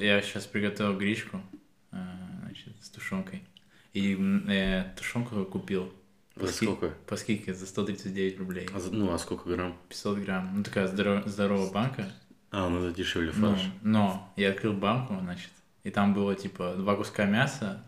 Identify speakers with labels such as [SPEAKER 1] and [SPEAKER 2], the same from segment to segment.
[SPEAKER 1] Я сейчас приготовил гречку, э, значит, с тушенкой. И э, тушенку купил.
[SPEAKER 2] За
[SPEAKER 1] ски-
[SPEAKER 2] сколько?
[SPEAKER 1] По скидке за 139 рублей.
[SPEAKER 2] А за- ну, а сколько грамм?
[SPEAKER 1] 500 грамм. Ну, такая здоро- здоровая банка.
[SPEAKER 2] А, ну это дешевле
[SPEAKER 1] Ну,
[SPEAKER 2] фарш.
[SPEAKER 1] но я открыл банку, значит, и там было, типа, два куска мяса,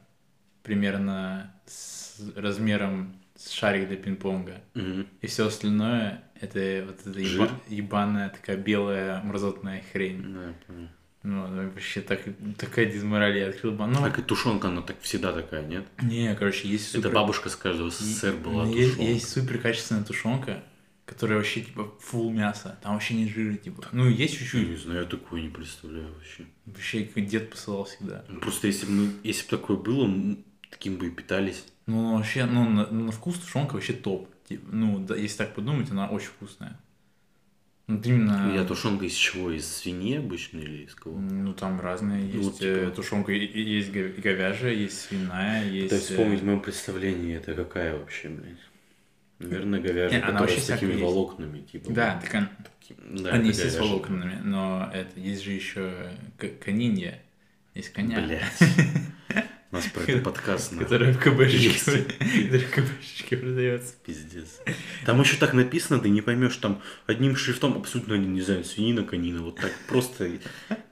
[SPEAKER 1] примерно с размером с шарик для пинг-понга.
[SPEAKER 2] Мгм.
[SPEAKER 1] И все остальное это вот эта еба- ебаная такая белая мразотная хрень.
[SPEAKER 2] Да, я понял.
[SPEAKER 1] Ну, вообще так, такая дизмораль. Я открыл банку. Ну,
[SPEAKER 2] Так и тушенка, она так всегда такая, нет?
[SPEAKER 1] не, короче, есть
[SPEAKER 2] Это
[SPEAKER 1] супер...
[SPEAKER 2] бабушка с каждого СССР была
[SPEAKER 1] есть,
[SPEAKER 2] тушенка.
[SPEAKER 1] есть супер качественная тушенка, которая вообще, типа, фул мяса. Там вообще нет жира, типа. Ну, есть
[SPEAKER 2] Я
[SPEAKER 1] чуть-чуть.
[SPEAKER 2] не знаю, я такое не представляю вообще.
[SPEAKER 1] Вообще, как дед посылал всегда.
[SPEAKER 2] Ну, Просто если бы, мы- если бы такое было, таким бы и питались.
[SPEAKER 1] Ну, вообще, ну, на, на вкус тушенка вообще топ. Типа, ну, да, если так подумать, она очень вкусная. Вот именно...
[SPEAKER 2] Я тушенка из чего? Из свиньи обычно или из кого?
[SPEAKER 1] Ну, там разные
[SPEAKER 2] Ну,
[SPEAKER 1] есть.
[SPEAKER 2] типа-
[SPEAKER 1] э, Тушенка есть говяжья, есть свиная, есть...
[SPEAKER 2] То есть вспомнить
[SPEAKER 1] э,
[SPEAKER 2] в моем представлении, это какая вообще, блядь? Наверное, говяжья,
[SPEAKER 1] Не, она
[SPEAKER 2] которая с такими
[SPEAKER 1] есть.
[SPEAKER 2] волокнами, типа.
[SPEAKER 1] Да,
[SPEAKER 2] вот.
[SPEAKER 1] так он-
[SPEAKER 2] Да,
[SPEAKER 1] они все с волокнами, но это есть же еще конинья, есть коня,
[SPEAKER 2] Блядь. У нас про это подкаст,
[SPEAKER 1] которая в КБшечке, которая в КБшечке продается.
[SPEAKER 2] Пиздец. Там еще так написано, ты не поймешь, там одним шрифтом абсолютно не знаю, свинина, конина, вот так просто.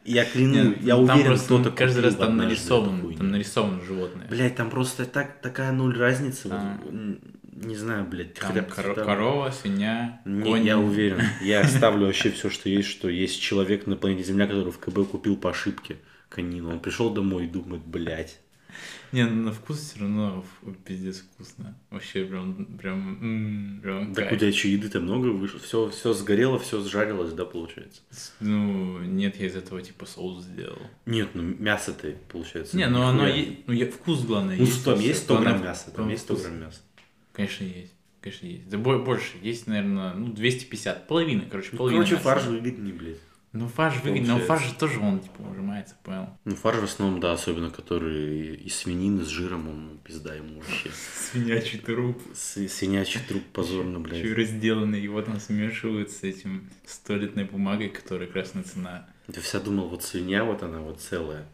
[SPEAKER 2] Я кляну,
[SPEAKER 1] Нет,
[SPEAKER 2] я уверен, кто-то
[SPEAKER 1] каждый раз там нарисован, там нарисовано животное.
[SPEAKER 2] Блядь, там просто так, такая нуль разницы. вот,
[SPEAKER 1] А.
[SPEAKER 2] м, не знаю, блядь.
[SPEAKER 1] Там
[SPEAKER 2] хотя
[SPEAKER 1] коро-
[SPEAKER 2] там-
[SPEAKER 1] корова, свинья,
[SPEAKER 2] Не,
[SPEAKER 1] конь.
[SPEAKER 2] я уверен. Я ставлю вообще все, что есть, что есть человек на планете Земля, который в КБ купил по ошибке конину. Он пришел домой и думает, блядь.
[SPEAKER 1] Не, ну на вкус все равно пиздец вкусно. Вообще прям, прям, прям
[SPEAKER 2] Так у тебя что, еды-то много вышло? Все, все сгорело, все сжарилось, да, получается?
[SPEAKER 1] Ну, нет, я из этого типа соус сделал.
[SPEAKER 2] Нет, ну мясо-то, получается.
[SPEAKER 1] Не, ну оно, ну я- вкус главное
[SPEAKER 2] Ну,
[SPEAKER 1] есть.
[SPEAKER 2] там есть 100
[SPEAKER 1] Главное,
[SPEAKER 2] грамм мяса, там есть 100
[SPEAKER 1] вкус.
[SPEAKER 2] грамм мяса.
[SPEAKER 1] Конечно, есть. Конечно, есть. Да бо- больше. Есть, наверное, ну, 250. Половина, короче, половина.
[SPEAKER 2] короче, фарш выгоднее, блядь.
[SPEAKER 1] Ну, фарш выгодно, но фарш же тоже он, типа, ужимается, понял?
[SPEAKER 2] Ну, фарш в основном, да, особенно который из свинины с жиром, он ну, пизда ему вообще.
[SPEAKER 1] Свинячий труп.
[SPEAKER 2] С- Свинячий труп позорно,
[SPEAKER 1] Еще
[SPEAKER 2] блядь.
[SPEAKER 1] разделанный, его там смешивают с этим с туалетной бумагой, которая красная цена.
[SPEAKER 2] Я вся думал, вот свинья, вот она вот целая.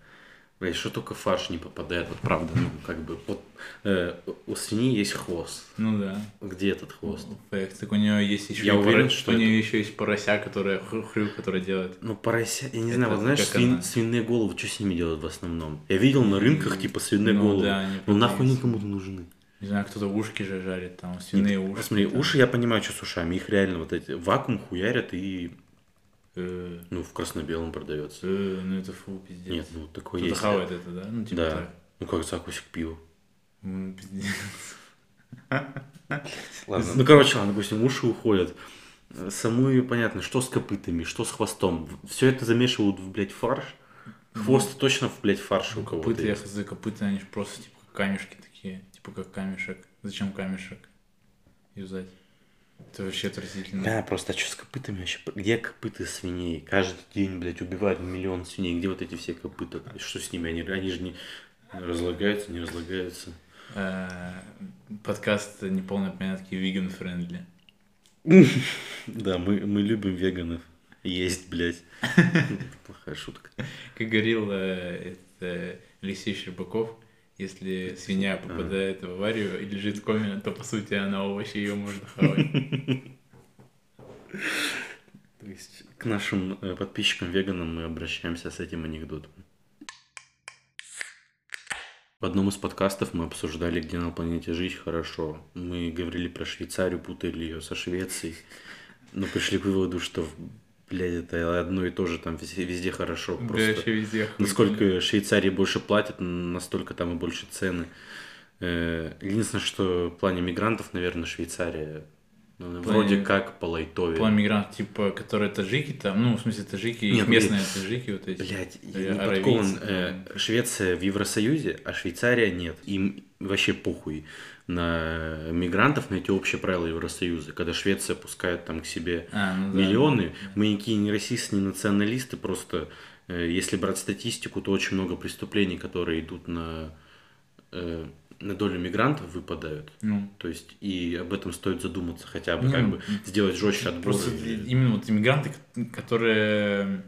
[SPEAKER 2] Блядь, что только фарш не попадает, вот правда, ну, как бы, вот э, у свиньи есть хвост.
[SPEAKER 1] Ну да.
[SPEAKER 2] Где этот хвост?
[SPEAKER 1] Факт. Так у нее есть еще
[SPEAKER 2] Я уверен, что
[SPEAKER 1] у нее еще есть порося, которая хрю, хрю, которая делает.
[SPEAKER 2] Ну, порося, я не
[SPEAKER 1] Это
[SPEAKER 2] знаю, вот знаешь, свин-
[SPEAKER 1] она?
[SPEAKER 2] свиные головы, что с ними делают в основном? Я видел на рынках, типа, свиные
[SPEAKER 1] Ну
[SPEAKER 2] головы.
[SPEAKER 1] да, они
[SPEAKER 2] Ну, нахуй никому нужны.
[SPEAKER 1] Не знаю, кто-то ушки же жарит, там свиные уши.
[SPEAKER 2] Посмотри,
[SPEAKER 1] там.
[SPEAKER 2] уши я понимаю, что с ушами. Их реально вот эти вакуум хуярят и
[SPEAKER 1] Э,
[SPEAKER 2] ну в красно-белом продается.
[SPEAKER 1] э, ну это фу, пиздец.
[SPEAKER 2] Нет, ну такое
[SPEAKER 1] Кто-то
[SPEAKER 2] есть.
[SPEAKER 1] хавает это, да? Ну типа
[SPEAKER 2] Да.
[SPEAKER 1] так.
[SPEAKER 2] Ну как закусик пива.
[SPEAKER 1] М, пиздец.
[SPEAKER 2] Ну короче, ладно, допустим, уши уходят. Э, Саму понятно, что с копытами, что с хвостом. Все это замешивают в, блядь, фарш. Хвост точно в, блядь, фарш у кого-то
[SPEAKER 1] Копыта, я хз, копыта, они же просто типа камешки такие. Типа как камешек. Зачем камешек юзать? Это вообще отвратительно.
[SPEAKER 2] Да, просто а что с копытами вообще? Где копыта свиней? Каждый день, блядь, убивают миллион свиней. Где вот эти все копыта? Что с ними? Они, они же не разлагаются, не разлагаются.
[SPEAKER 1] Э, Подкаст неполной понятки vegan friendly.
[SPEAKER 2] Да, мы, мы любим веганов. Есть, блядь. Плохая шутка.
[SPEAKER 1] Как говорил э, это Алексей Щербаков, если свинья попадает в аварию и лежит в коме, то по сути она овощи, ее можно хавать.
[SPEAKER 2] То есть к нашим э, подписчикам-веганам мы обращаемся с этим анекдотом. В одном из подкастов мы обсуждали, где на планете жить хорошо. Мы говорили про Швейцарию, путали ее со Швецией, но пришли к выводу, что, блядь, это одно и то же, там везде, везде хорошо.
[SPEAKER 1] Да,
[SPEAKER 2] Просто
[SPEAKER 1] вообще везде охуительно.
[SPEAKER 2] насколько Швейцарии больше платят, настолько там и больше цены. Э, Единственное, что в плане мигрантов, наверное, Швейцария ну,
[SPEAKER 1] плане-
[SPEAKER 2] вроде как по лайтове.
[SPEAKER 1] План мигрант, типа, которые таджики там, ну, в смысле, таджики,
[SPEAKER 2] Нет,
[SPEAKER 1] местные таджики вот эти.
[SPEAKER 2] Блять,
[SPEAKER 1] Или
[SPEAKER 2] я не
[SPEAKER 1] аравийцы,
[SPEAKER 2] подкован. Э, Швеция в Евросоюзе, а Швейцария нет. Им вообще похуй на мигрантов, на эти общие правила Евросоюза. Когда Швеция пускает там к себе
[SPEAKER 1] А, ну да.
[SPEAKER 2] миллионы, мы никакие не расисты, не националисты, просто э, если брать статистику, то очень много преступлений, которые идут на, э, на долю мигрантов, выпадают.
[SPEAKER 1] Ну,
[SPEAKER 2] То есть и об этом стоит задуматься хотя бы,
[SPEAKER 1] Не,
[SPEAKER 2] как
[SPEAKER 1] ну,
[SPEAKER 2] бы сделать жестче отбор.
[SPEAKER 1] Просто
[SPEAKER 2] и-
[SPEAKER 1] именно вот иммигранты, которые,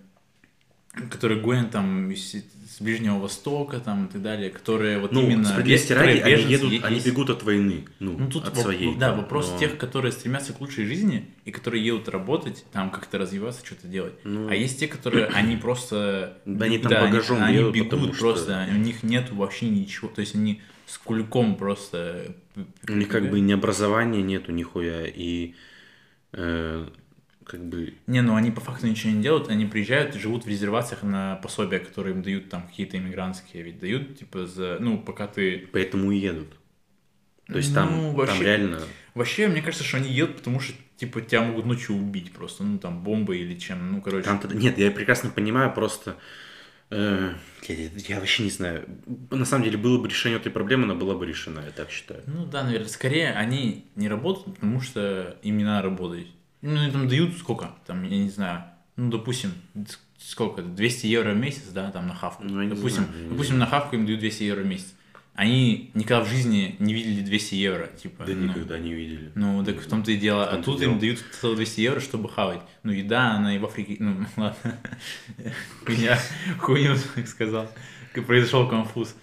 [SPEAKER 1] которые гонят там из- с Ближнего Востока там и так далее, которые вот
[SPEAKER 2] Ну,
[SPEAKER 1] именно...
[SPEAKER 2] справедливости ради, они, едут,
[SPEAKER 1] е-
[SPEAKER 2] они
[SPEAKER 1] есть-
[SPEAKER 2] бегут от войны, ну,
[SPEAKER 1] Ну тут
[SPEAKER 2] от
[SPEAKER 1] воп-
[SPEAKER 2] своей.
[SPEAKER 1] да,
[SPEAKER 2] там,
[SPEAKER 1] вопрос
[SPEAKER 2] но-
[SPEAKER 1] тех, которые стремятся к лучшей жизни и которые едут работать, там как-то развиваться, что-то делать.
[SPEAKER 2] Ну.
[SPEAKER 1] А есть те, которые они просто
[SPEAKER 2] Да они там багажом
[SPEAKER 1] они,
[SPEAKER 2] едут,
[SPEAKER 1] бегут
[SPEAKER 2] что-
[SPEAKER 1] просто, у них нет вообще ничего, то есть они с кульком просто.
[SPEAKER 2] У них как бы ни образования нету нихуя, и э, как бы...
[SPEAKER 1] Не, ну они по факту ничего не делают, они приезжают и живут в резервациях на пособия, которые им дают там какие-то иммигрантские, ведь дают, типа, за, ну, пока ты...
[SPEAKER 2] Поэтому и едут. То есть
[SPEAKER 1] Ну,
[SPEAKER 2] там, там
[SPEAKER 1] вообще-
[SPEAKER 2] реально...
[SPEAKER 1] Вообще, мне кажется, что они едут, потому что, типа, тебя могут ночью убить просто, ну, там, бомбой или чем, ну, короче.
[SPEAKER 2] Там Нет, я прекрасно понимаю, просто... э, я, я вообще не знаю. На самом деле, было бы решение этой проблемы, она была бы решена, я так считаю.
[SPEAKER 1] Ну да, наверное, скорее они не работают, потому что им не надо работать. Ну, и там дают сколько? Там, я не знаю, ну, допустим, сколько? 200 евро в месяц, да, там на хавку.
[SPEAKER 2] Ну, я
[SPEAKER 1] допустим,
[SPEAKER 2] знаю, я
[SPEAKER 1] допустим, на хавку им дают 200 евро в месяц. Они никогда в жизни не видели 200 евро, типа.
[SPEAKER 2] Да
[SPEAKER 1] ну,
[SPEAKER 2] никогда не видели.
[SPEAKER 1] Ну, так в том-то и дело.
[SPEAKER 2] В
[SPEAKER 1] А тут
[SPEAKER 2] дело.
[SPEAKER 1] им дают целых 200 евро, чтобы хавать. Ну, еда, она и в Африке... Ну, ладно. Хуйня, хуйню так сказал. Произошел конфуз.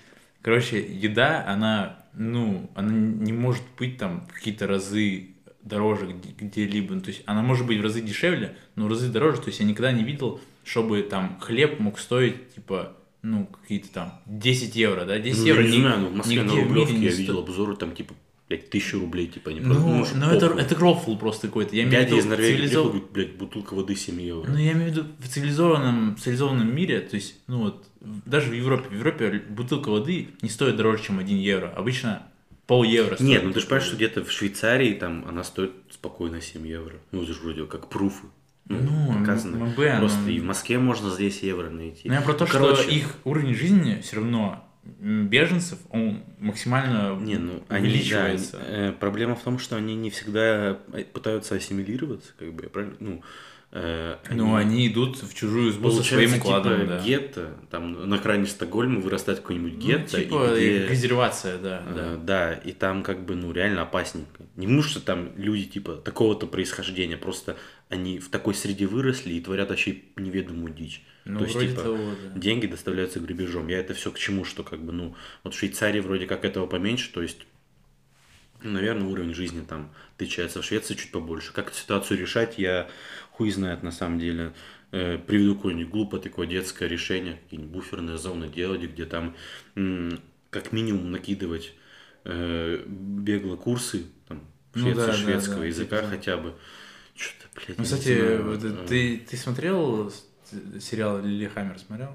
[SPEAKER 1] Короче, еда, она, ну, она не может быть там в какие-то разы дороже где- где-либо. Ну, То есть она может быть в разы дешевле, но в разы дороже. То есть я никогда не видел, чтобы там хлеб мог стоить, типа, ну, какие-то там 10 евро, да? 10
[SPEAKER 2] Ну,
[SPEAKER 1] евро
[SPEAKER 2] не
[SPEAKER 1] ни-
[SPEAKER 2] знаю, ну, в Москве на Рублевке
[SPEAKER 1] не
[SPEAKER 2] я видел обзоры, там типа, блядь, тысячу рублей, типа, они
[SPEAKER 1] Ну,
[SPEAKER 2] просто...
[SPEAKER 1] ну это, это рофл просто какой-то. Я имею в виду
[SPEAKER 2] из Норвегии
[SPEAKER 1] цивилизов-
[SPEAKER 2] приехал, блядь, бутылка воды 7 евро.
[SPEAKER 1] Ну, я имею в виду в цивилизованном, цивилизованном мире, то есть, ну вот, даже в Европе, в Европе бутылка воды не стоит дороже, чем 1 евро. Обычно пол евро стоит.
[SPEAKER 2] Нет, ну ты же понимаешь, что где-то в Швейцарии там она стоит спокойно 7 евро. Ну, это же вроде как пруфы. Ну,
[SPEAKER 1] Ну,
[SPEAKER 2] показано.
[SPEAKER 1] МБ,
[SPEAKER 2] Просто
[SPEAKER 1] ну-
[SPEAKER 2] и в Москве можно за 10 евро найти.
[SPEAKER 1] Но я про то, что
[SPEAKER 2] Короче,
[SPEAKER 1] их уровень жизни все равно беженцев, он максимально
[SPEAKER 2] Не, ну, они,
[SPEAKER 1] увеличивается.
[SPEAKER 2] да, э, проблема в том, что они не всегда э, пытаются ассимилироваться, как бы, я правильно, ну, э,
[SPEAKER 1] Но они идут в чужую со
[SPEAKER 2] получается,
[SPEAKER 1] своим укладом,
[SPEAKER 2] типа,
[SPEAKER 1] да.
[SPEAKER 2] гетто, там на крайне Стокгольма вырастает какой-нибудь
[SPEAKER 1] Ну,
[SPEAKER 2] гетто,
[SPEAKER 1] типа,
[SPEAKER 2] и где...
[SPEAKER 1] резервация, да,
[SPEAKER 2] Э,
[SPEAKER 1] да.
[SPEAKER 2] Да, и там как бы, ну, реально опасненько. Не потому что там люди, типа, такого-то происхождения, просто они в такой среде выросли и творят вообще неведомую дичь.
[SPEAKER 1] Ну,
[SPEAKER 2] То есть, типа,
[SPEAKER 1] того, да.
[SPEAKER 2] деньги доставляются грабежом. Я это все к чему, что как бы, ну, вот в Швейцарии вроде как этого поменьше, то есть, ну, наверное, уровень жизни там отличается. В Швеции чуть побольше. Как эту ситуацию решать, я хуй знает на самом деле. Э, приведу какое-нибудь глупое такое детское решение, какие-нибудь буферные зоны делать, где там м, как минимум накидывать э, бегло курсы там,
[SPEAKER 1] Ну
[SPEAKER 2] швед-
[SPEAKER 1] да, да,
[SPEAKER 2] шведского
[SPEAKER 1] да,
[SPEAKER 2] языка
[SPEAKER 1] типа, да.
[SPEAKER 2] хотя бы. Что-то, блядь,
[SPEAKER 1] Ну, кстати, вот
[SPEAKER 2] э,
[SPEAKER 1] ты, ты смотрел сериал Лили Хаммер, смотрел?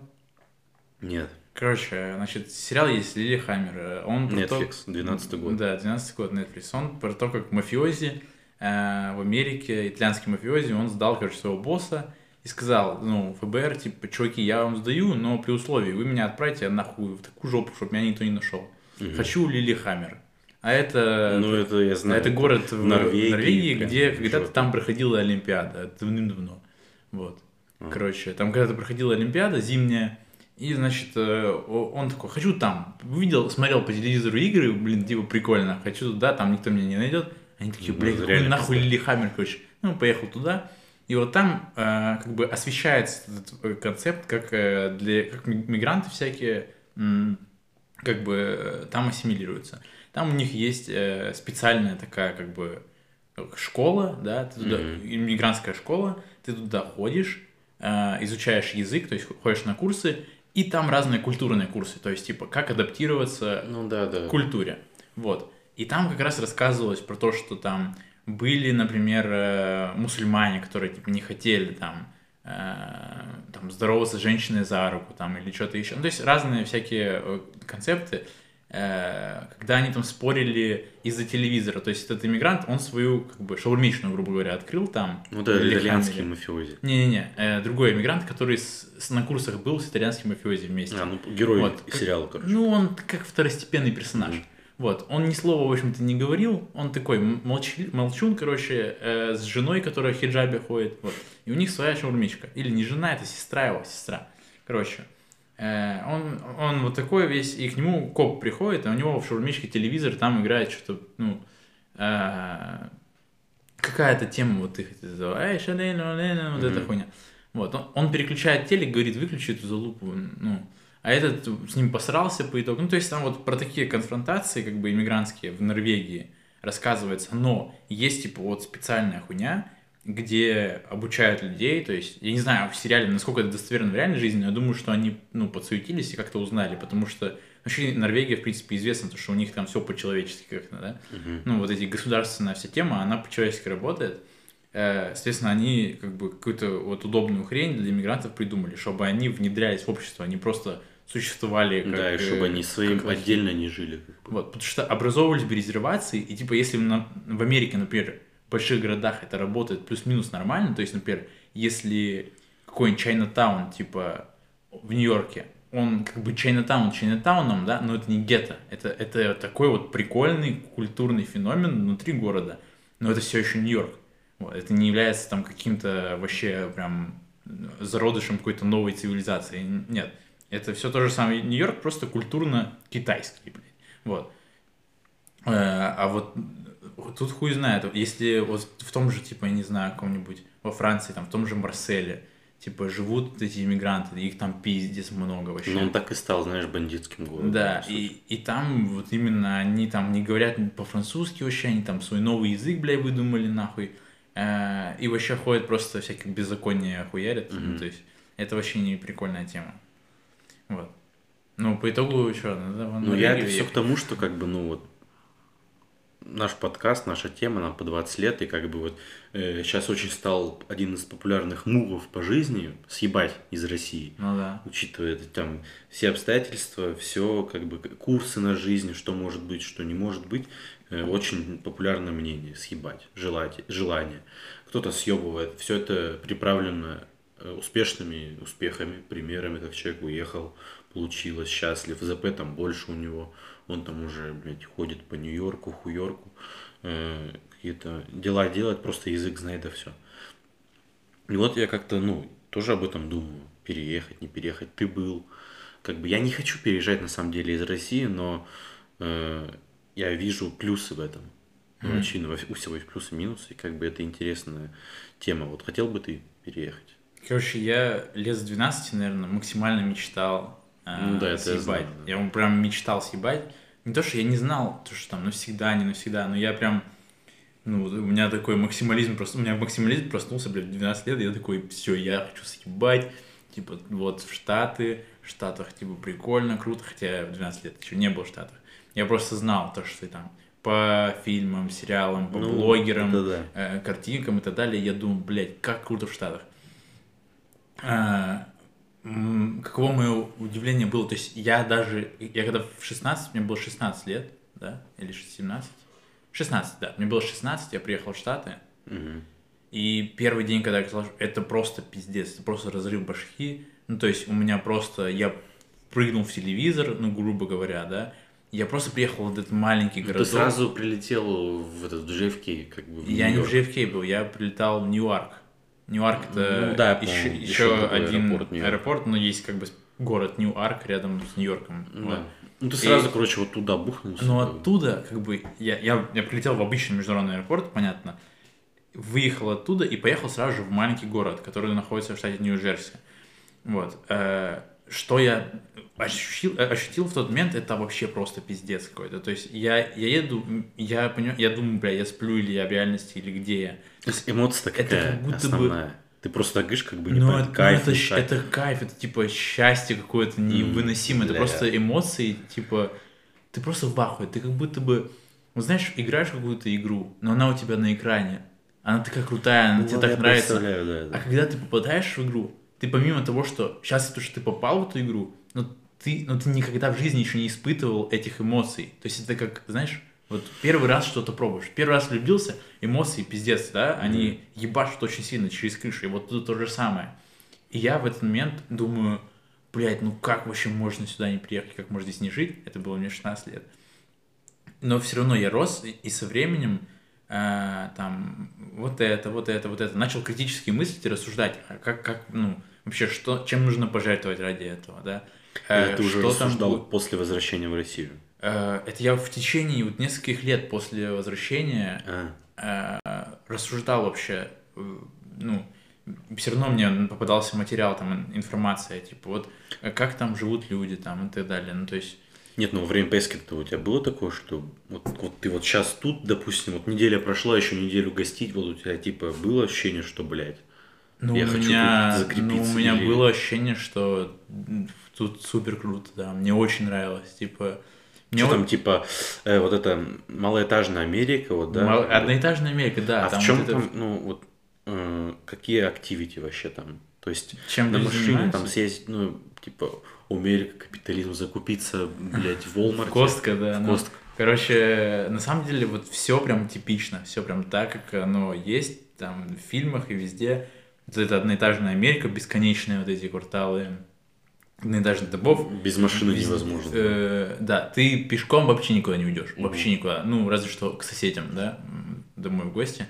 [SPEAKER 2] Нет,
[SPEAKER 1] Короче, значит, сериал есть Лили Хаммер. Он про то-
[SPEAKER 2] Netflix, 12 год.
[SPEAKER 1] Да, 12 год Netflix. Он про то, как мафиози э, в Америке, итальянский мафиози, он сдал, короче, своего босса и сказал, ну, ФБР, типа, чуваки, я вам сдаю, но при условии, вы меня отправите нахуй в такую жопу, чтобы меня никто не нашел. Хочу Лили Хаммер. А это,
[SPEAKER 2] Ну, это я знаю.
[SPEAKER 1] это город в
[SPEAKER 2] Норвегии,
[SPEAKER 1] Норвегии, где когда-то там проходила Олимпиада, давным-давно. Вот.
[SPEAKER 2] А.
[SPEAKER 1] Короче, там когда-то проходила Олимпиада зимняя, и, значит, э, он такой, хочу там, увидел, смотрел по телевизору игры, блин, типа прикольно, хочу туда, там никто меня не найдет. Они такие,
[SPEAKER 2] Ну,
[SPEAKER 1] блядь,
[SPEAKER 2] это
[SPEAKER 1] какой нахуй. Лили Хаммер, короче. Ну, поехал туда, и вот там э, как бы освещается этот э, концепт, как э, для как ми- мигранты всякие как бы э, там ассимилируются. Там у них есть э, специальная такая как бы школа, да, ты туда,
[SPEAKER 2] Мгм.
[SPEAKER 1] иммигрантская школа, ты туда ходишь, изучаешь язык, то есть ходишь на курсы, и там разные культурные курсы, то есть типа как адаптироваться
[SPEAKER 2] Ну да, да.
[SPEAKER 1] к культуре. Вот. И там как раз рассказывалось про то, что там были, например, э, мусульмане, которые типа не хотели там, э, там здороваться с женщиной за руку там или что-то еще. Ну, то есть разные всякие э, концепты, когда они там спорили из-за телевизора. То есть этот иммигрант, он свою как бы шаурмичную, грубо говоря, открыл там.
[SPEAKER 2] Ну да, итальянские мафиози.
[SPEAKER 1] Не-не-не, э, другой иммигрант, который с- с- на курсах был с итальянским мафиози вместе.
[SPEAKER 2] А, ну герой
[SPEAKER 1] Вот.
[SPEAKER 2] сериала, короче.
[SPEAKER 1] Ну, он как второстепенный персонаж.
[SPEAKER 2] Мгм.
[SPEAKER 1] Вот, он ни слова, в общем-то, не говорил, он такой м- молчи- молчун, короче, э, с женой, которая в хиджабе ходит, вот, и у них своя шаурмичка, или не жена, это сестра его, сестра, короче, э, он, он вот такой весь, и к нему коп приходит, а у него в шаурмичке телевизор, там играет что-то, ну, э, какая-то тема, вот их, эй, шалейна, лейна, вот эта
[SPEAKER 2] Мгм.
[SPEAKER 1] хуйня, Вот, он, он переключает телек, говорит, выключи эту залупу, ну, а этот с ним посрался по итогу. Ну, то есть там вот про такие конфронтации, как бы, иммигрантские в Норвегии рассказывается, но есть, типа, вот специальная хуйня, где обучают людей, то есть, я не знаю в сериале, насколько это достоверно в реальной жизни, но я думаю, что они, ну, подсуетились и как-то узнали, потому что вообще Норвегия, в принципе, известна, то, что у них там все по-человечески как-то, да,
[SPEAKER 2] Мгм.
[SPEAKER 1] ну, вот эти государственная вся тема, она по-человечески работает, Э, соответственно, они как бы какую-то вот удобную хрень для иммигрантов придумали, чтобы они внедрялись в общество, они просто существовали как...
[SPEAKER 2] Да, и чтобы
[SPEAKER 1] э,
[SPEAKER 2] они своим
[SPEAKER 1] как
[SPEAKER 2] отдельно не жили.
[SPEAKER 1] Вот, потому что образовывались бы резервации, и типа если на- в Америке, например, в больших городах это работает плюс-минус нормально, то есть, например, если какой-нибудь Чайнатаун, типа в Нью-Йорке, он как бы Чайнатаун Чайнатауном, да, но это не гетто, это, это такой вот прикольный культурный феномен внутри города, но это все еще Нью-Йорк. Вот, это не является там каким-то вообще прям зародышем какой-то новой цивилизации. Нет. Это все то же самое. Нью-Йорк просто культурно-китайский, блядь. Вот. Э, А вот тут хуй знает. Если вот в том же, типа, я не знаю, каком-нибудь во Франции, там, в том же Марселе, типа, живут эти иммигранты, их там пиздец много вообще.
[SPEAKER 2] Но он так и стал, знаешь, бандитским городом.
[SPEAKER 1] Да, и, и там вот именно они там не говорят по-французски вообще, они там свой новый язык, бля, выдумали нахуй. Э, И вообще ходят просто всякие беззакония хуярят. Ну,
[SPEAKER 2] Мгм.
[SPEAKER 1] то есть это вообще не прикольная тема. Вот. Ну, по итогу, что, надо
[SPEAKER 2] Ну, я это все к тому, что как бы, ну вот, наш подкаст, наша тема, нам по 20 лет, и как бы вот сейчас очень стал один из популярных мувов по жизни съебать из России.
[SPEAKER 1] Ну да.
[SPEAKER 2] Учитывая это, там все обстоятельства, все как бы курсы на жизнь, что может быть, что не может быть, э, очень популярное мнение съебать, желать, желание. Кто-то съебывает, все это приправлено э, успешными успехами, примерами, как человек уехал, получилось, счастлив, ЗП там больше у него, он там уже, блядь, ходит по Нью-Йорку, Хуйорку, э, какие-то дела делает, просто язык знает, да все. И вот я как-то, ну, тоже об этом думаю, переехать, не переехать. Ты был, как бы, я не хочу переезжать на самом деле из России, но э, я вижу плюсы в этом. Во- у всего есть плюсы и минусы, и как бы это интересная тема. Вот хотел бы ты переехать?
[SPEAKER 1] Короче, я лет с 12, наверное, максимально мечтал
[SPEAKER 2] Ну да, это я
[SPEAKER 1] съебать.
[SPEAKER 2] знаю, да.
[SPEAKER 1] Я прям мечтал съебать. Не то, что я не знал, то, что там навсегда, не навсегда, но я прям, ну, у меня такой максимализм, просто, у меня максимализм проснулся, блядь, в 12 лет, и я такой, все, я хочу съебать, типа, вот в Штаты, в Штатах, типа, прикольно, круто, хотя я в 12 лет еще не был в Штатах. Я просто знал то, что там по фильмам, сериалам, по
[SPEAKER 2] Ну,
[SPEAKER 1] блогерам,
[SPEAKER 2] да-да.
[SPEAKER 1] э, картинкам и так далее, я думаю, блядь, как круто в Штатах. А, каково мое удивление было, то есть я даже, я когда в 16, мне было 16 лет, да, или 17? 16, да, мне было 16, я приехал в Штаты,
[SPEAKER 2] Мгм.
[SPEAKER 1] и первый день, когда я сказал, это просто пиздец, это просто разрыв башки. Ну, то есть у меня просто, я прыгнул в телевизор, ну, грубо говоря, да, я просто приехал в этот маленький
[SPEAKER 2] Ну, Ты сразу прилетел в этот в JFK, как бы. в
[SPEAKER 1] Я не в
[SPEAKER 2] Нью-Йорк.
[SPEAKER 1] JFK был, я прилетал в Ньюарк. Ньюарк это
[SPEAKER 2] Ну да,
[SPEAKER 1] еще, еще
[SPEAKER 2] еще
[SPEAKER 1] один
[SPEAKER 2] аэропорт
[SPEAKER 1] аэропорт, но есть как бы город Ньюарк рядом с Нью-Йорком.
[SPEAKER 2] Да.
[SPEAKER 1] Вот.
[SPEAKER 2] Ну ты
[SPEAKER 1] И-
[SPEAKER 2] сразу, короче, вот туда бухнулся.
[SPEAKER 1] Но
[SPEAKER 2] да.
[SPEAKER 1] оттуда, как бы, я, я, я прилетел в обычный международный аэропорт, понятно, выехал оттуда и поехал сразу же в маленький город, который находится в штате Нью-Джерси. Вот. Что я ощутил, э, ощутил в тот момент, это вообще просто пиздец какой-то. То есть я, я еду, я, понимаю, я думаю, бля, я сплю или я в реальности, или где я.
[SPEAKER 2] То есть эмоция
[SPEAKER 1] Это
[SPEAKER 2] какая
[SPEAKER 1] как будто бы-
[SPEAKER 2] основная. Ты просто так говоришь, как бы не
[SPEAKER 1] Ну,
[SPEAKER 2] понятно,
[SPEAKER 1] это,
[SPEAKER 2] кайф,
[SPEAKER 1] ну, это,
[SPEAKER 2] кайф.
[SPEAKER 1] это кайф, это типа счастье какое-то невыносимое. Это
[SPEAKER 2] бля.
[SPEAKER 1] просто эмоции, типа, ты просто в ахуе. Ты как будто бы, вот знаешь, играешь какую-то игру, но она у тебя на экране. Она такая крутая, она
[SPEAKER 2] Ну,
[SPEAKER 1] тебе так нравится.
[SPEAKER 2] да, да.
[SPEAKER 1] А когда ты попадаешь в игру, ты помимо того, что сейчас то, что ты попал в эту игру, но ты, но ты никогда в жизни еще не испытывал этих эмоций. То есть это как, знаешь, вот первый раз что-то пробуешь. Первый раз влюбился, эмоции пиздец, да, они ебашут очень сильно через крышу. И вот тут то же самое. И я в этот момент думаю, блядь, ну как вообще можно сюда не приехать, как можно здесь не жить? Это было мне 16 лет. Но все равно я рос, и- и со временем э, там вот это, вот это, вот это. Начал критически мыслить и рассуждать, а как, как, ну, вообще, что, чем нужно пожертвовать ради этого, да? Э,
[SPEAKER 2] Или ты уже
[SPEAKER 1] что там
[SPEAKER 2] рассуждал
[SPEAKER 1] будет?
[SPEAKER 2] после возвращения в Россию?
[SPEAKER 1] Э, это я в течение вот нескольких лет после возвращения
[SPEAKER 2] А,
[SPEAKER 1] э, рассуждал вообще, э, ну, все равно мне попадался материал, там, информация, типа, вот, э, как там живут люди, там, и так далее, ну, то есть...
[SPEAKER 2] Нет, ну во время поездки-то у тебя было такое, что вот, вот ты вот сейчас тут, допустим, вот неделя прошла, еще неделю гостить, вот у тебя, типа, было ощущение, что, блядь,
[SPEAKER 1] ну,
[SPEAKER 2] я
[SPEAKER 1] у
[SPEAKER 2] хочу
[SPEAKER 1] меня,
[SPEAKER 2] тут закрепиться
[SPEAKER 1] ну, у меня
[SPEAKER 2] или-
[SPEAKER 1] было ощущение, что тут супер круто, да, мне очень нравилось, типа... Мне
[SPEAKER 2] Что
[SPEAKER 1] вот-
[SPEAKER 2] там, типа, э, вот это малоэтажная Америка, вот, да?
[SPEAKER 1] Мал- Одноэтажная Америка, да.
[SPEAKER 2] а
[SPEAKER 1] там
[SPEAKER 2] в чем
[SPEAKER 1] вот это-
[SPEAKER 2] там, ну, вот, э, какие активити вообще там? То есть,
[SPEAKER 1] Чем
[SPEAKER 2] на машине
[SPEAKER 1] занимаются?
[SPEAKER 2] там съездить, ну, типа, Америка, капитализм, закупиться, блядь, в Walmart.
[SPEAKER 1] Костка, да.
[SPEAKER 2] В
[SPEAKER 1] ну,
[SPEAKER 2] Костко.
[SPEAKER 1] Короче, на самом деле, вот все прям типично, все прям так, как оно есть там в фильмах и везде. Вот это одноэтажная Америка, бесконечные вот эти кварталы одноэтажных домов.
[SPEAKER 2] Без машины
[SPEAKER 1] Вез-
[SPEAKER 2] невозможно.
[SPEAKER 1] э, да, ты пешком вообще никуда не уйдешь.
[SPEAKER 2] Мгм.
[SPEAKER 1] Вообще никуда. Ну, разве что к соседям, да, домой в гости.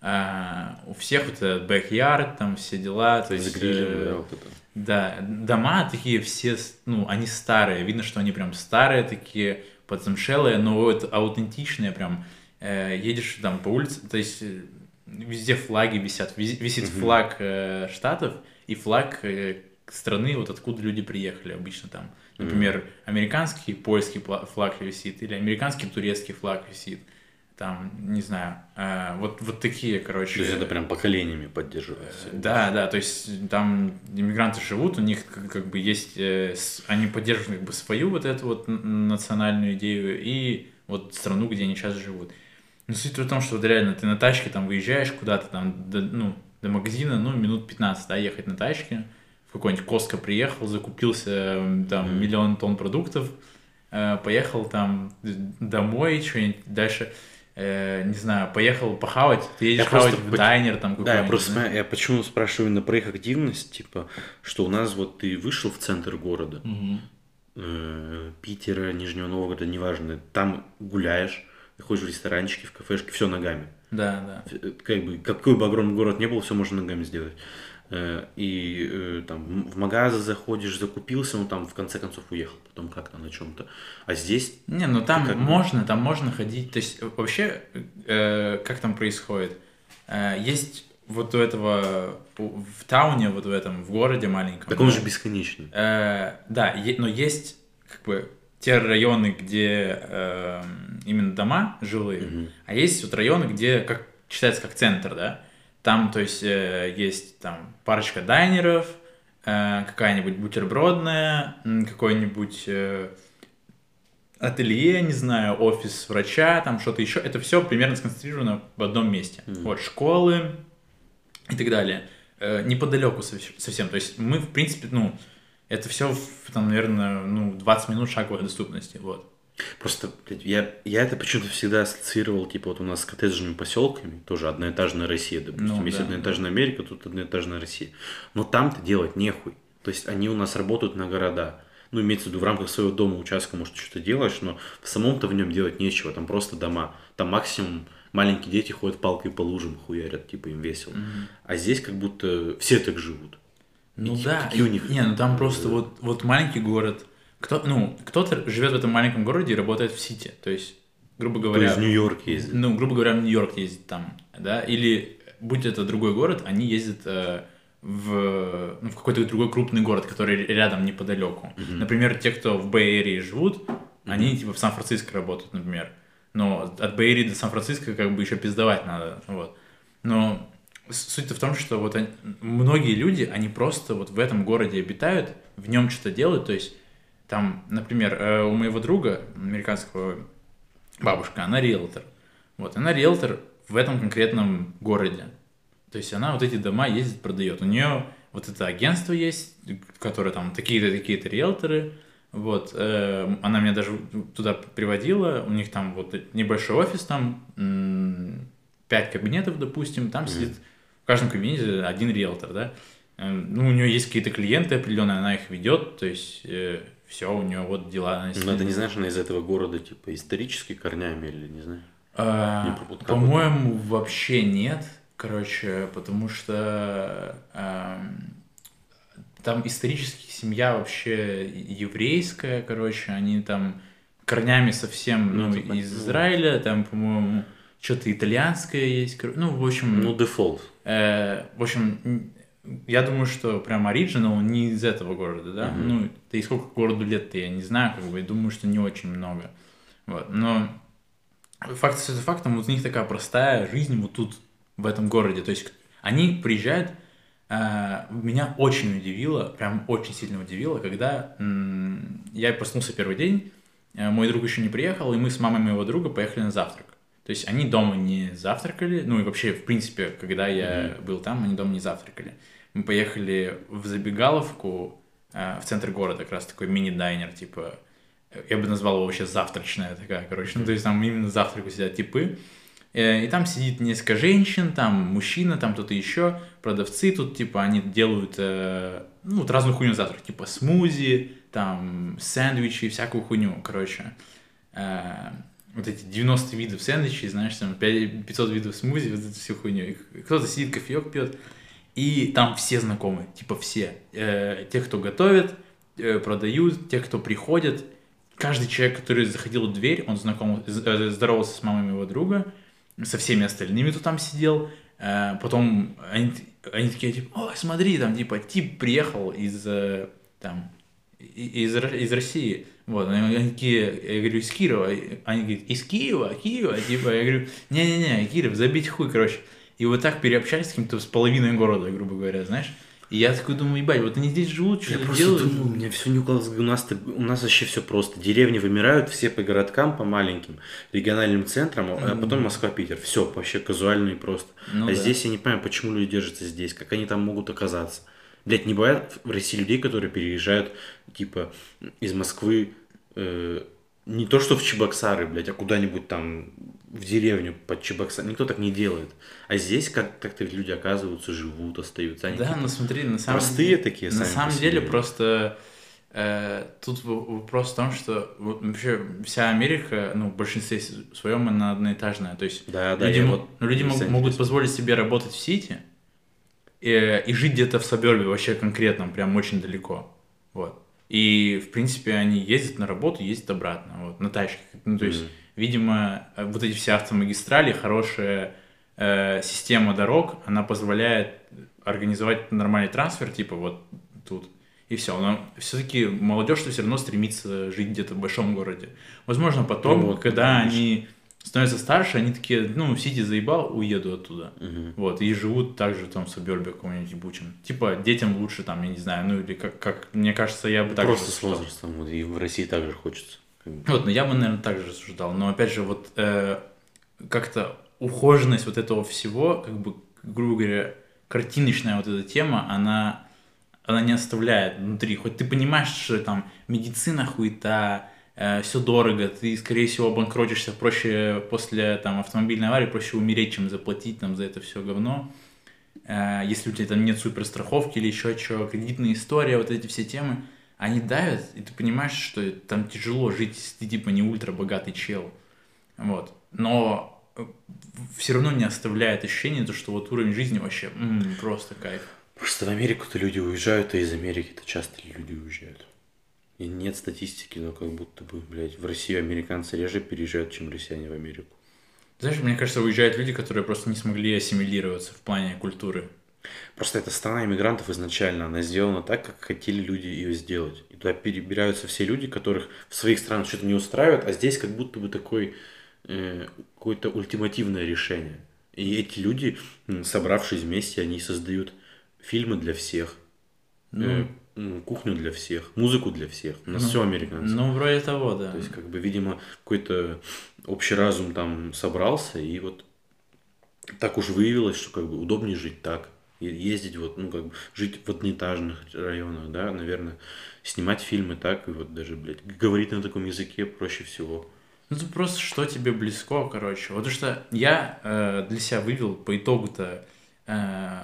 [SPEAKER 1] А, у всех вот этот backyard, там все дела. То есть,
[SPEAKER 2] грилем,
[SPEAKER 1] э,
[SPEAKER 2] да, вот это.
[SPEAKER 1] Да, дома такие все, ну, они старые, видно, что они прям старые такие, подзамшелые, но вот аутентичные прям. Э, едешь там по улице, то есть э, везде флаги висят, висит
[SPEAKER 2] Мгм.
[SPEAKER 1] флаг э, штатов и флаг э, страны, вот откуда люди приехали обычно там. Например, американский, польский флаг висит, или американский, турецкий флаг висит. Там, не знаю, э, вот, вот такие, короче.
[SPEAKER 2] То есть это прям поколениями поддерживается.
[SPEAKER 1] Да, да, то есть там иммигранты живут, у них как, как бы есть, э, с- они поддерживают как бы свою вот эту вот национальную идею и вот страну, где они сейчас живут. Но суть в том, что вот реально ты на тачке там выезжаешь куда-то там, до, ну, до магазина, ну, минут 15, да, ехать на тачке, в какой-нибудь Коско приехал, закупился там
[SPEAKER 2] Мгм.
[SPEAKER 1] миллион тонн продуктов, э, поехал там д- домой, что-нибудь дальше, э, не знаю, поехал похавать, ты едешь
[SPEAKER 2] Я
[SPEAKER 1] хавать
[SPEAKER 2] просто
[SPEAKER 1] в дайнер там
[SPEAKER 2] Да, я просто знаю, я почему спрашиваю именно про их активность, типа, что у нас вот ты вышел в центр города,
[SPEAKER 1] Мгм.
[SPEAKER 2] э, Питера, Нижнего Новгорода, неважно, там гуляешь, ходишь в ресторанчики, в кафешки, все ногами.
[SPEAKER 1] Да, да.
[SPEAKER 2] Э, Как бы, какой бы огромный город ни был, все можно ногами сделать. Э, И э, там в магазы заходишь, закупился, ну там в конце концов уехал, потом как-то на чем-то. А здесь
[SPEAKER 1] Не, ну там
[SPEAKER 2] как
[SPEAKER 1] можно, там можно ходить. То есть э, вообще, э, как там происходит? Э, есть вот у этого в тауне, вот в этом, в городе маленьком.
[SPEAKER 2] так он же бесконечный.
[SPEAKER 1] э, да, е- но есть как бы те районы, где э, именно дома жилые,
[SPEAKER 2] Мгм.
[SPEAKER 1] а есть вот районы, где как считается как центр, да. Там, то есть, э, есть там парочка дайнеров, э, какая-нибудь бутербродная, какой-нибудь э, ателье, не знаю, офис врача, там что-то еще. Это все примерно сконцентрировано в одном месте.
[SPEAKER 2] Мгм.
[SPEAKER 1] Вот школы и так далее. Неподалеку совсем, совсем. То есть мы, в принципе, ну, это все, там, наверное, ну, 20 минут шаговой доступности. Вот.
[SPEAKER 2] Просто блядь, я, я это почему-то всегда ассоциировал, типа вот у нас с коттеджными поселками, тоже одноэтажная Россия, допустим.
[SPEAKER 1] Ну,
[SPEAKER 2] Есть
[SPEAKER 1] да,
[SPEAKER 2] одноэтажная Америка, тут одноэтажная Россия. Но там-то делать нехуй. То есть они у нас работают на города. Ну, имеется в виду, в рамках своего дома, участка, может, что-то делаешь, но в самом-то в нем делать нечего. Там просто дома. Там максимум маленькие дети ходят палкой по лужам, хуярят, типа им весело. А здесь как будто все так живут.
[SPEAKER 1] Ну
[SPEAKER 2] И
[SPEAKER 1] да,
[SPEAKER 2] какие у них-
[SPEAKER 1] не, ну там просто вот, вот маленький город. Кто, ну, кто-то живет в этом маленьком городе и работает в Сити. То есть, грубо
[SPEAKER 2] То
[SPEAKER 1] говоря,
[SPEAKER 2] есть в Нью-Йорк ездят.
[SPEAKER 1] ну, грубо говоря, в Нью-Йорк ездит там, да, или будь это другой город, они ездят э, в, ну, в какой-то другой крупный город, который рядом неподалеку.
[SPEAKER 2] Мгм.
[SPEAKER 1] Например, те, кто в Бэй-Эрии живут, они типа в Сан-Франциско работают, например. Но от Бэй-Эрии до Сан-Франциско как бы еще пиздовать надо, вот. Но суть-то в том, что вот они- многие люди, они просто вот в этом городе обитают, в нем что-то делают, то есть там, например, э, у моего друга, американского бабушка, она риэлтор. Вот, она риэлтор в этом конкретном городе. То есть она вот эти дома ездит, продает. У нее вот это агентство есть, которое там такие-то, такие-то риэлторы. Вот, э, она меня даже туда приводила, у них там вот небольшой офис, там м, пять кабинетов, допустим, там
[SPEAKER 2] Мгм.
[SPEAKER 1] сидит в каждом кабинете один риэлтор, да. Э, Ну, у нее есть какие-то клиенты определенные, она их ведет, то есть все, у нее вот дела. она
[SPEAKER 2] Ну, это не знаешь, она из этого города, типа, исторически корнями или не знаю.
[SPEAKER 1] А, По-моему, вообще нет. Короче, потому что ам, там исторически семья вообще еврейская, короче, они там корнями совсем
[SPEAKER 2] Ну,
[SPEAKER 1] ну,
[SPEAKER 2] типа,
[SPEAKER 1] из. Израиля, там, по-моему, что-то итальянское есть, ну, в общем...
[SPEAKER 2] Ну, дефолт.
[SPEAKER 1] Э, в общем, я думаю, что прям оригинал не из этого города, да? Mm-hmm. Ну, да и сколько городу лет-то, я не знаю, как бы, и думаю, что не очень много. Вот, но факт с фактом, вот у них такая простая жизнь вот тут, в этом городе. То есть они приезжают, э, меня очень удивило, прям очень сильно удивило, когда э, я проснулся первый день, э, мой друг еще не приехал, и мы с мамой моего друга поехали на завтрак. То есть они дома не завтракали, ну и вообще, в принципе, когда я mm-hmm. был там, они дома не завтракали. Мы поехали в забегаловку э, в центр города, как раз такой мини-дайнер, типа, я бы назвал его вообще завтрачная такая, короче. Ну, то есть там именно завтраку сидят типы. Э, и там сидит несколько женщин, там мужчина, там кто-то еще, продавцы тут, типа, они делают, э, ну, вот разную хуйню завтрак, типа смузи, там, сэндвичи, всякую хуйню, короче. Э, вот эти 90 видов сэндвичей, знаешь, там 500 видов смузи, вот эту всю хуйню. Кто-то сидит, кофеек пьет, и там все знакомы, типа все. Э, те, кто готовит, э, продают, те, кто приходят. Каждый человек, который заходил в дверь, он знаком, э, здоровался с мамой моего друга, со всеми остальными, кто там сидел. Э, потом они, они такие, типа, ой, смотри, там, типа, тип приехал из, э, там, из, из России. Вот, они такие, я говорю, из Кирова. Они говорят, из Киева, Киева, типа, я говорю, не-не-не, Киров, забить хуй, короче. И вот так переобщались с каким-то с половиной города, грубо говоря, знаешь. И я такой думаю, ебать, вот они здесь живут, что-то
[SPEAKER 2] я делают. Я думаю, у меня все не укладывается. У нас, у нас вообще все просто. Деревни вымирают, все по городкам, по маленьким региональным центрам, mm-hmm. а потом Москва-Питер. Все вообще казуально и просто. Ну, а да. здесь я не понимаю, почему люди держатся здесь, как они там могут оказаться. Блять, не бывает в России людей, которые переезжают, типа, из Москвы э, не то что в Чебоксары, блядь, а куда-нибудь там в деревню под Чебоксар. Никто так не делает. А здесь как- как-то люди оказываются, живут, остаются.
[SPEAKER 1] Они да, ну смотри, на самом
[SPEAKER 2] Простые такие
[SPEAKER 1] На самом деле просто э, тут вопрос в том, что вот, вообще вся Америка, ну, в большинстве своем она одноэтажная. То есть
[SPEAKER 2] да, да,
[SPEAKER 1] люди, вот ну, люди мог, могут позволить себе работать в Сити и, и жить где-то в Сабербе вообще конкретно, прям очень далеко. Вот. И, в принципе, они ездят на работу, ездят обратно, вот, на тачках. Ну, то есть, mm-hmm. видимо, вот эти все автомагистрали, хорошая э, система дорог, она позволяет организовать нормальный трансфер, типа вот тут. И все. Но все-таки молодежь все равно стремится жить где-то в большом городе. Возможно, потом, ну, вот, когда конечно. они становятся старше, они такие, ну, Сити заебал, уеду оттуда.
[SPEAKER 2] Угу.
[SPEAKER 1] Вот, и живут также там в Сабербе каком-нибудь ебучем. Типа, детям лучше там, я не знаю, ну, или как, как мне кажется, я бы так
[SPEAKER 2] Просто с возрастом, вот, и в России также хочется.
[SPEAKER 1] Вот, но я бы, наверное, так же рассуждал. Но, опять же, вот э, как-то ухоженность вот этого всего, как бы, грубо говоря, картиночная вот эта тема, она, она не оставляет внутри. Хоть ты понимаешь, что там медицина хуета, э, все дорого, ты, скорее всего, обанкротишься, проще после там, автомобильной аварии, проще умереть, чем заплатить там, за это все говно. Э, если у тебя там нет суперстраховки или еще чего, кредитная история, вот эти все темы, они давят, и ты понимаешь, что там тяжело жить, если ты типа не ультра богатый чел. Вот. Но э, все равно не оставляет ощущение, то, что вот уровень жизни вообще м-м, просто кайф.
[SPEAKER 2] Просто в Америку-то люди уезжают, а из Америки-то часто люди уезжают. И нет статистики, но как будто бы, блядь, в Россию американцы реже переезжают, чем россияне в Америку.
[SPEAKER 1] Знаешь, мне кажется, уезжают люди, которые просто не смогли ассимилироваться в плане культуры.
[SPEAKER 2] Просто эта страна иммигрантов изначально, она сделана так, как хотели люди ее сделать. И туда перебираются все люди, которых в своих странах что-то не устраивает, а здесь как будто бы такой э, какое-то ультимативное решение. И эти люди, собравшись вместе, они создают фильмы для всех. Ну, э, кухню для всех, музыку для всех. У нас ну, все американцы.
[SPEAKER 1] Ну, вроде того, да.
[SPEAKER 2] То есть, как бы, видимо, какой-то общий разум там собрался, и вот так уж выявилось, что как бы удобнее жить так. И ездить вот, ну, как бы, жить в одноэтажных районах, да, наверное, снимать фильмы так, и вот даже, блядь, говорить на таком языке проще всего.
[SPEAKER 1] Ну, это просто что тебе близко, короче. Вот что я э, для себя вывел по итогу-то э,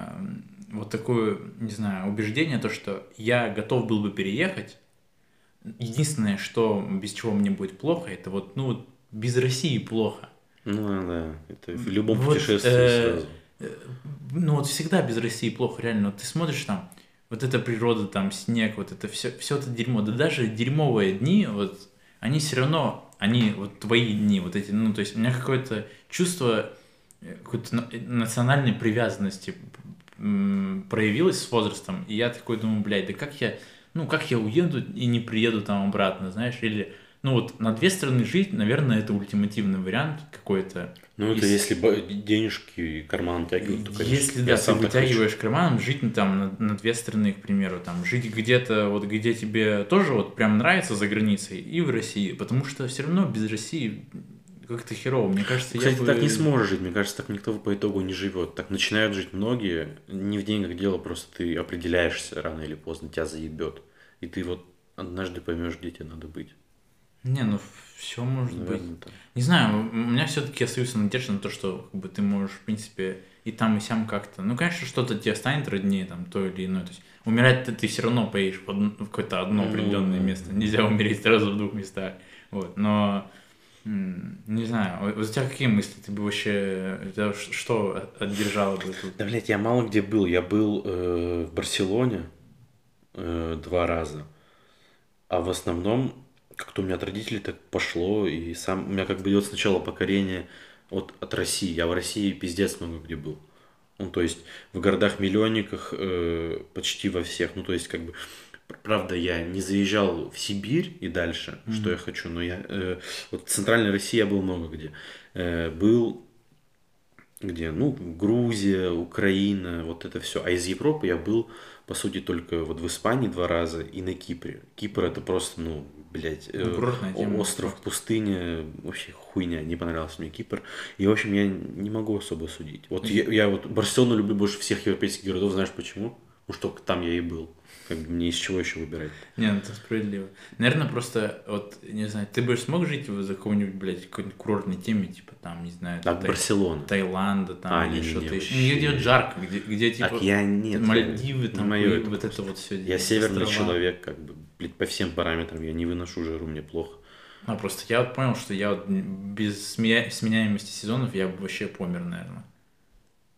[SPEAKER 1] вот такое, не знаю, убеждение, то, что я готов был бы переехать. Единственное, что без чего мне будет плохо, это вот, ну, вот без России плохо.
[SPEAKER 2] Ну да, это в любом вот, путешествии э, сразу.
[SPEAKER 1] Э, ну вот всегда без России плохо, реально. Вот ты смотришь там, вот эта природа, там снег, вот это все, все это дерьмо. Да даже дерьмовые дни, вот они все равно они, вот твои дни, вот эти, ну, то есть у меня какое-то чувство э, какой-то на- национальной привязанности м, проявилось с возрастом, и я такой думаю, блядь, да как я, ну, как я уеду и не приеду там обратно, знаешь, или, ну, вот на две стороны жить, наверное, это ультимативный вариант какой-то.
[SPEAKER 2] Ну, это
[SPEAKER 1] Если-
[SPEAKER 2] если денежки и карман тягивают, то, конечно.
[SPEAKER 1] Если да, ты
[SPEAKER 2] хочу.
[SPEAKER 1] вытягиваешь карманом, жить ну, там на, на две стороны, к примеру, там жить где-то, вот где тебе тоже вот прям нравится за границей и в России, потому что все равно без России как-то херово. Мне кажется,
[SPEAKER 2] Кстати,
[SPEAKER 1] я бы...
[SPEAKER 2] так не сможешь жить. Мне кажется, так никто по итогу не живет. Так начинают жить многие. Не в деньгах дело, просто ты определяешься рано или поздно, тебя заебет. И ты вот однажды поймешь, где тебе надо быть.
[SPEAKER 1] Не, ну все может быть.
[SPEAKER 2] Наверное, так.
[SPEAKER 1] Не знаю, у меня все-таки остается надежда на то, что как бы, ты можешь, в принципе, и там, и сям как-то. Ну, конечно, что-то тебе станет роднее, там, то или иное. То есть умирать ты, все равно поедешь в, одно- в какое-то одно
[SPEAKER 2] Ну,
[SPEAKER 1] определенное место. Нельзя умереть сразу в двух местах. Вот. Но не знаю, у тебя какие мысли? Ты бы вообще тебя ш- что от- отдержало бы тут?
[SPEAKER 2] Да, блядь, я мало где был. Я был э, в Барселоне э, два раза. А в основном, как-то у меня от родителей так пошло. И сам у меня как бы идет сначала покорение от, от России. Я в России пиздец много где был. Ну, то есть в городах-миллионниках э, почти во всех. Ну, то есть как бы... пр- Правда, я не заезжал в Сибирь и дальше, что я хочу, но я... э, вот в Центральной России я был много где. Э, был где, ну, Грузия, Украина, вот это все. А из Европы я был, по сути, только вот в Испании два раза и на Кипре. Кипр это просто, ну, блядь, э,
[SPEAKER 1] Ну,
[SPEAKER 2] остров, пустыня, вообще хуйня, не понравился мне Кипр. И, в общем, я не могу особо судить. Вот я, я вот Барселону люблю больше всех европейских городов, знаешь почему? Потому что там я и был. Как бы мне из чего еще выбирать.
[SPEAKER 1] Не, ну это справедливо. Наверное, просто, вот, не знаю, ты бы смог жить в какой-нибудь, блядь, какой-нибудь курортной теме, типа там, не знаю,
[SPEAKER 2] Так,
[SPEAKER 1] Тай-
[SPEAKER 2] Таиланда.
[SPEAKER 1] Таиланда там
[SPEAKER 2] А,
[SPEAKER 1] или что-то еще. Где, где жарко, где, где типа
[SPEAKER 2] Так я нет.
[SPEAKER 1] Мальдивы,
[SPEAKER 2] не
[SPEAKER 1] там, хуй,
[SPEAKER 2] это
[SPEAKER 1] вот
[SPEAKER 2] просто.
[SPEAKER 1] это вот все.
[SPEAKER 2] Я северный человек, как бы, блядь, по всем параметрам. Я не выношу жару, мне плохо.
[SPEAKER 1] А просто я вот понял, что я вот без сменя- сменяемости сезонов я бы вообще помер, наверное.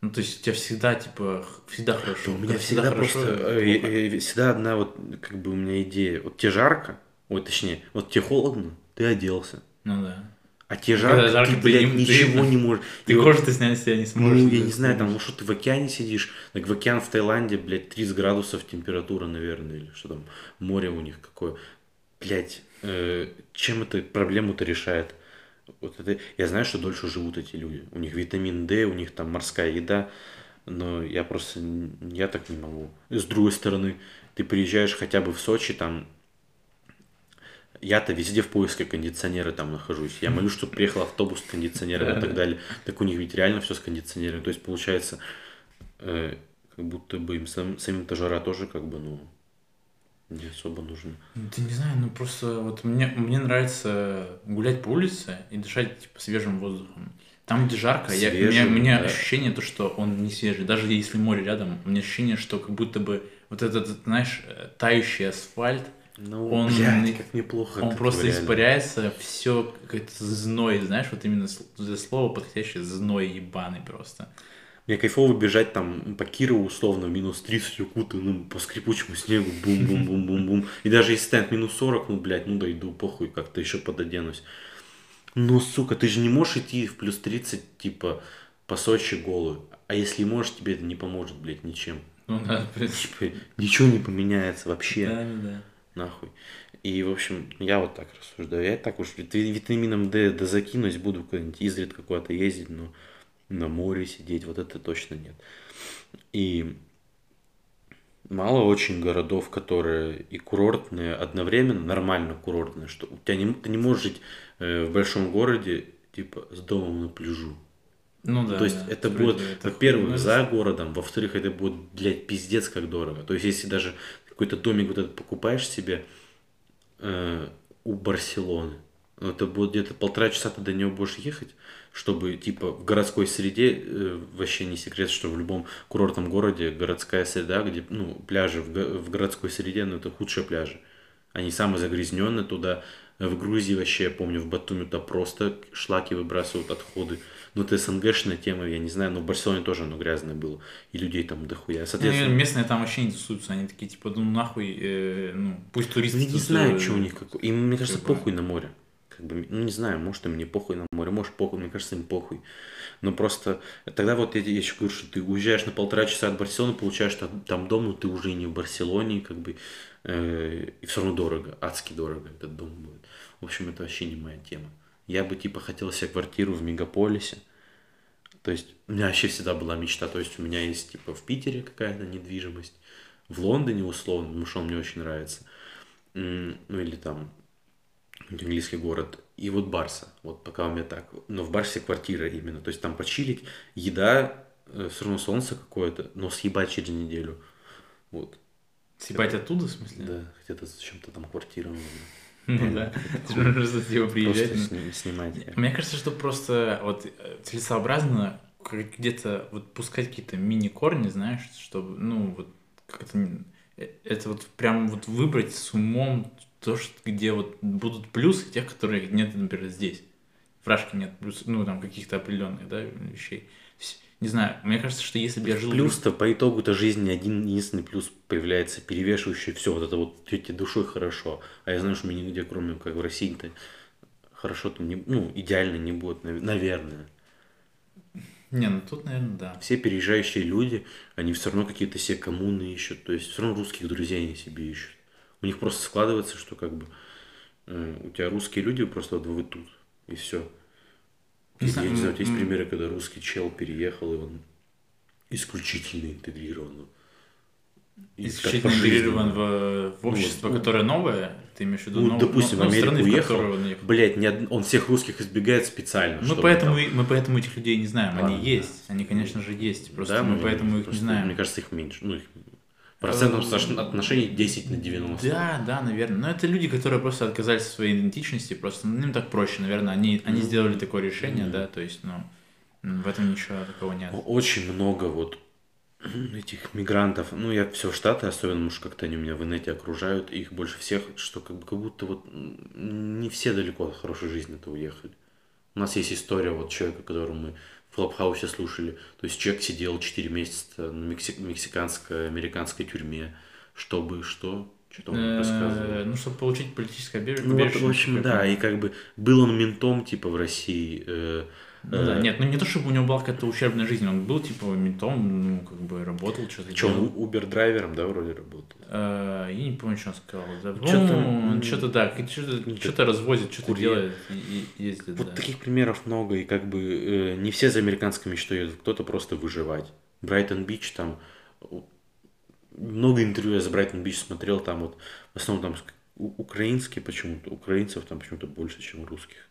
[SPEAKER 1] Ну, то есть у тебя всегда, типа, всегда хорошо.
[SPEAKER 2] У меня
[SPEAKER 1] Когда
[SPEAKER 2] всегда
[SPEAKER 1] хорошо,
[SPEAKER 2] просто, э, э, всегда одна вот, как бы у меня идея. Вот тебе жарко, ой, точнее, вот тебе холодно, ты оделся.
[SPEAKER 1] Ну да.
[SPEAKER 2] А тебе
[SPEAKER 1] Когда
[SPEAKER 2] жарко,
[SPEAKER 1] жарко,
[SPEAKER 2] ты,
[SPEAKER 1] ты
[SPEAKER 2] блядь,
[SPEAKER 1] ты-
[SPEAKER 2] ничего не можешь.
[SPEAKER 1] Ты
[SPEAKER 2] И вот,
[SPEAKER 1] кожу-то снять себя не сможешь.
[SPEAKER 2] Ну,
[SPEAKER 1] ты
[SPEAKER 2] я не знаю, там, ну что, ты в океане сидишь, так в океан в Таиланде, блядь, 30 градусов температура, наверное, или что там, море у них какое. Блядь, э, чем это проблему-то решает? Вот это, я знаю, что дольше живут эти люди. У них витамин D, у них там морская еда, но я просто, я так не могу. И с другой стороны, ты приезжаешь хотя бы в Сочи, там, я-то везде в поиске кондиционера там нахожусь. Я молюсь, чтобы приехал автобус с кондиционером и так далее. Так у них ведь реально все с кондиционером. То есть получается, э, как будто бы им сам, самим-то жара тоже как бы, ну, не особо нужна.
[SPEAKER 1] Ну, Ты не знаю, ну просто вот мне, мне нравится гулять по улице и дышать типа свежим воздухом. Там, где жарко, я, у меня, у
[SPEAKER 2] Свежим,
[SPEAKER 1] меня
[SPEAKER 2] да.
[SPEAKER 1] ощущение то, что он не свежий. Даже если море рядом, у меня ощущение, что как будто бы вот этот, знаешь, тающий асфальт,
[SPEAKER 2] Ну,
[SPEAKER 1] Он-
[SPEAKER 2] блядь, как неплохо.
[SPEAKER 1] он просто
[SPEAKER 2] реально.
[SPEAKER 1] испаряется, все какой-то зной, знаешь, вот именно за слово подходящее зной ебаный просто.
[SPEAKER 2] Мне кайфово бежать там по Кирову условно минус 30 укутанным по скрипучему снегу, бум-бум-бум-бум-бум. И даже если станет минус 40, ну, блядь, ну, дойду, похуй, как-то еще пододенусь. Ну, сука, ты же не можешь идти в плюс 30, типа, по Сочи голую. А если можешь, тебе это не поможет, блядь, ничем.
[SPEAKER 1] Ну да, в принципе.
[SPEAKER 2] Типа, ничего не поменяется вообще.
[SPEAKER 1] Да, да, да.
[SPEAKER 2] Нахуй. И, в общем, я вот так рассуждаю. Я так уж вит- витамином D да закинусь, буду куда-нибудь изредка куда-то ездить, но на море сидеть, вот это точно нет. И мало очень городов, которые и курортные одновременно, нормально курортные, что у тебя не, ты не можешь жить э, в большом городе, типа, с домом на пляжу.
[SPEAKER 1] Ну да.
[SPEAKER 2] То есть
[SPEAKER 1] да,
[SPEAKER 2] это будет, во-первых, за городом, во-вторых, это будет, блядь, пиздец как дорого. То есть если даже какой-то домик вот этот покупаешь себе э, у Барселоны, ну, это будет где-то полтора часа ты до него будешь ехать, чтобы, типа, в городской среде, э, вообще не секрет, что в любом курортном городе городская среда, где, ну, пляжи в, в городской среде, ну, это худшие пляжи. Они самые загрязненные туда. В Грузии вообще, я помню, в Батуми то просто шлаки выбрасывают отходы. Ну, это СНГшная тема, я не знаю, но в Барселоне тоже оно грязное было. И людей там дохуя.
[SPEAKER 1] Ну,
[SPEAKER 2] Соответственно,
[SPEAKER 1] местные там вообще не тусуются, они такие, типа, ну нахуй, э, ну, пусть туристы
[SPEAKER 2] я не знаю, что у них какой. Им, мне кажется, похуй на море. Как бы, ну, не знаю, может, им не похуй на море, может, похуй, мне кажется, им похуй. Но просто тогда вот я, я еще говорю, что ты уезжаешь на полтора часа от Барселоны, получаешь там, там дом, но ты уже не в Барселоне, как бы, э, и все равно дорого, адски дорого этот дом будет. В общем, это вообще не моя тема. Я бы, типа, хотел себе квартиру в мегаполисе, то есть у меня вообще всегда была мечта, то есть у меня есть, типа, в Питере какая-то недвижимость, в Лондоне условно, потому что он мне очень нравится, ну или там английский город, и вот Барса, вот пока у меня так, но в Барсе квартира именно, то есть там почилить, еда, э, все равно солнце какое-то, но съебать через неделю, вот.
[SPEAKER 1] Съебать оттуда, в смысле?
[SPEAKER 2] Да, где-то зачем-то там квартира.
[SPEAKER 1] Ну да, просто типа приезжать.
[SPEAKER 2] Просто снимать.
[SPEAKER 1] Мне кажется, что просто вот э, целесообразно где-то вот пускать какие-то мини-корни, знаешь, чтобы, ну, вот как-то э, это вот прям вот выбрать с умом то, что, где вот будут плюсы тех, которые нет, например, здесь. В Рашке нет плюс, ну, там, каких-то определенных, да, вещей. Не знаю, мне кажется, что если бы я жил...
[SPEAKER 2] Плюс-то по итогу-то жизни один единственный плюс появляется, перевешивающий все, вот это вот тете душой хорошо. А я знаю, что мне нигде, кроме как в России-то, хорошо там не, ну, идеально не будет, наверное.
[SPEAKER 1] Не, ну тут, наверное, да.
[SPEAKER 2] Все переезжающие люди, они все равно какие-то себе коммуны ищут, то есть все равно русских друзей они себе ищут. У них просто складывается, что как бы э, у тебя русские люди просто вот вы тут, и все. Не знаю, я не знаю, есть примеры, когда русский чел переехал, и он исключительно интегрирован.
[SPEAKER 1] Исключительно интегрирован в, в общество, ну, которое новое, ты имеешь в виду?
[SPEAKER 2] Ну, нов, допустим, нов, в Америку страны, уехал, в блядь, не, он всех русских избегает специально.
[SPEAKER 1] Мы поэтому, там... мы поэтому этих людей не знаем, Ладно. они есть, они, конечно же, есть, просто да, мы поэтому их не знаем.
[SPEAKER 2] Мне кажется, их меньше, ну, их Процентном отношении 10 на 90.
[SPEAKER 1] Да, да, наверное. Но это люди, которые просто отказались от своей идентичности, просто ну, им так проще, наверное. Они, они сделали такое решение, mm-hmm. да, то есть, ну, в этом ничего такого нет.
[SPEAKER 2] Очень много вот этих мигрантов, ну, я все в Штаты, особенно, может, как-то они меня в инете окружают, их больше всех, что как, как будто вот не все далеко от хорошей жизни-то уехали. У нас есть история вот человека, которому мы Клабхаусе слушали. То есть человек сидел 4 месяца на мексик- мексиканской, американской тюрьме, чтобы что? Что-то он
[SPEAKER 1] э, рассказывал. Ну, чтобы получить политическое
[SPEAKER 2] убежище. Ну, вот, в общем, да, и как бы был он ментом, типа, в России, э,
[SPEAKER 1] ну, да, э, нет, ну не то, чтобы у него была какая-то ущербная жизнь, он был типа ментом, ну, как бы работал, что-то
[SPEAKER 2] Что, он Uber-драйвером, да, вроде работал?
[SPEAKER 1] Э, я не помню, что он сказал. Да. Что-то, ну, он что-то, да, что-то, что-то развозит, что-то делает и, ездит,
[SPEAKER 2] Вот да. таких примеров много, и как бы э, не все за американской мечтой едут, кто-то просто выживать. Брайтон-Бич там, много интервью я за Брайтон-Бич смотрел, там вот, в основном там украинские почему-то, украинцев там почему-то больше, чем русских.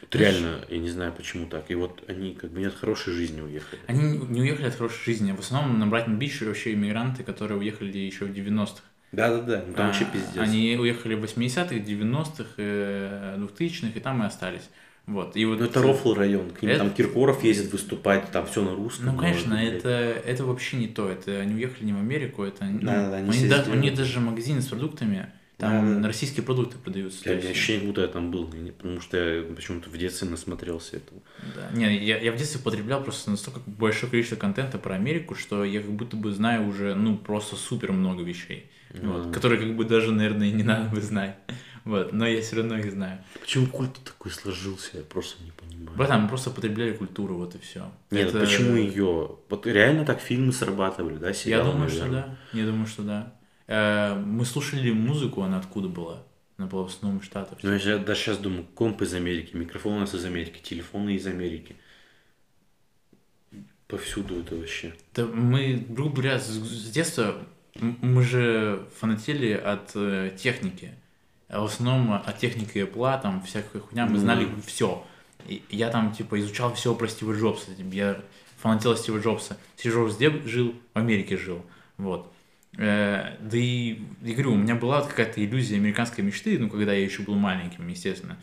[SPEAKER 2] Вот реально, я не знаю, почему так. И вот они как бы не от хорошей жизни уехали.
[SPEAKER 1] Они не уехали от хорошей жизни. В основном на Брайтон-Бич вообще иммигранты, которые уехали еще в 90-х.
[SPEAKER 2] Да-да-да, ну, там а, вообще пиздец.
[SPEAKER 1] Они уехали в 80-х, 90-х, 2000-х, и там и остались. Вот. И вот...
[SPEAKER 2] Ну, это Рофл район, к ним это... там Киркоров ездит выступать, там все на русском.
[SPEAKER 1] Ну, конечно, это, это вообще не то. Это они уехали не в Америку, это... Ну, да, да, они, они, да, они даже магазины с продуктами там да. российские продукты продаются.
[SPEAKER 2] Я, я ощущение, будто я там был, потому что я почему-то в детстве насмотрелся этого.
[SPEAKER 1] Да. Не, я, я в детстве потреблял просто настолько большое количество контента про Америку, что я как будто бы знаю уже, ну, просто супер много вещей, mm. вот, которые как бы даже, наверное, не надо бы знать. Вот, но я все равно их знаю.
[SPEAKER 2] Почему культ такой сложился, я просто не понимаю.
[SPEAKER 1] Братан, мы просто потребляли культуру, вот и все.
[SPEAKER 2] Нет, Это... почему ее? Вот реально так фильмы срабатывали, да,
[SPEAKER 1] сериалы, Я думаю, наверное. что да. Я думаю, что да. Э, мы слушали музыку, она откуда была? Она была в основном Штатов.
[SPEAKER 2] Ну, я даже сейчас думаю, комп из Америки, микрофон у нас из Америки, телефоны из Америки. Повсюду это вообще.
[SPEAKER 1] Да мы, грубо говоря, с, детства мы же фанатели от э, техники. А в основном от техники Apple, там всякая хуйня, мы ну, знали все. И я там, типа, изучал все про Стива Джобса. Я фанател Стива Джобса. Стив Джобс где жил? В Америке жил. Вот. Э, да и, я говорю, у меня была какая-то иллюзия американской мечты, ну, когда я еще был маленьким, естественно.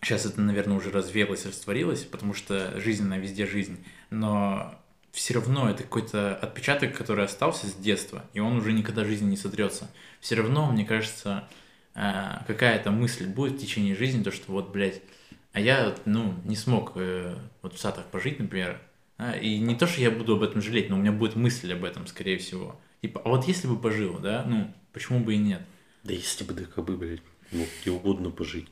[SPEAKER 1] Сейчас это, наверное, уже развеялось, растворилось, потому что жизнь, на везде жизнь. Но все равно это какой-то отпечаток, который остался с детства, и он уже никогда жизни не сотрется. Все равно, мне кажется, э, какая-то мысль будет в течение жизни, то, что вот, блядь, а я, ну, не смог э, вот в Сатах пожить, например, и не то, что я буду об этом жалеть, но у меня будет мысль об этом, скорее всего. Типа, а вот если бы пожил, да, ну, почему бы и нет?
[SPEAKER 2] Да если бы, да как бы, блядь, мог где угодно пожить.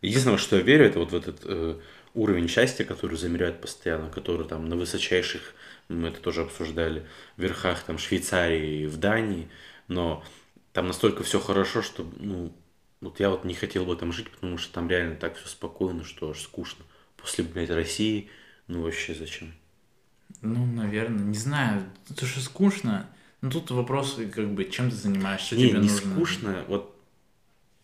[SPEAKER 2] Единственное, что я верю, это вот в этот э, уровень счастья, который замеряют постоянно, который там на высочайших, мы это тоже обсуждали, верхах там Швейцарии, в Дании, но там настолько все хорошо, что, ну, вот я вот не хотел бы там жить, потому что там реально так все спокойно, что аж скучно. После, блядь, России, ну вообще зачем?
[SPEAKER 1] Ну, наверное, не знаю, то что скучно, но тут вопрос, как бы, чем ты занимаешься,
[SPEAKER 2] не,
[SPEAKER 1] тебе
[SPEAKER 2] не
[SPEAKER 1] нужно.
[SPEAKER 2] скучно, вот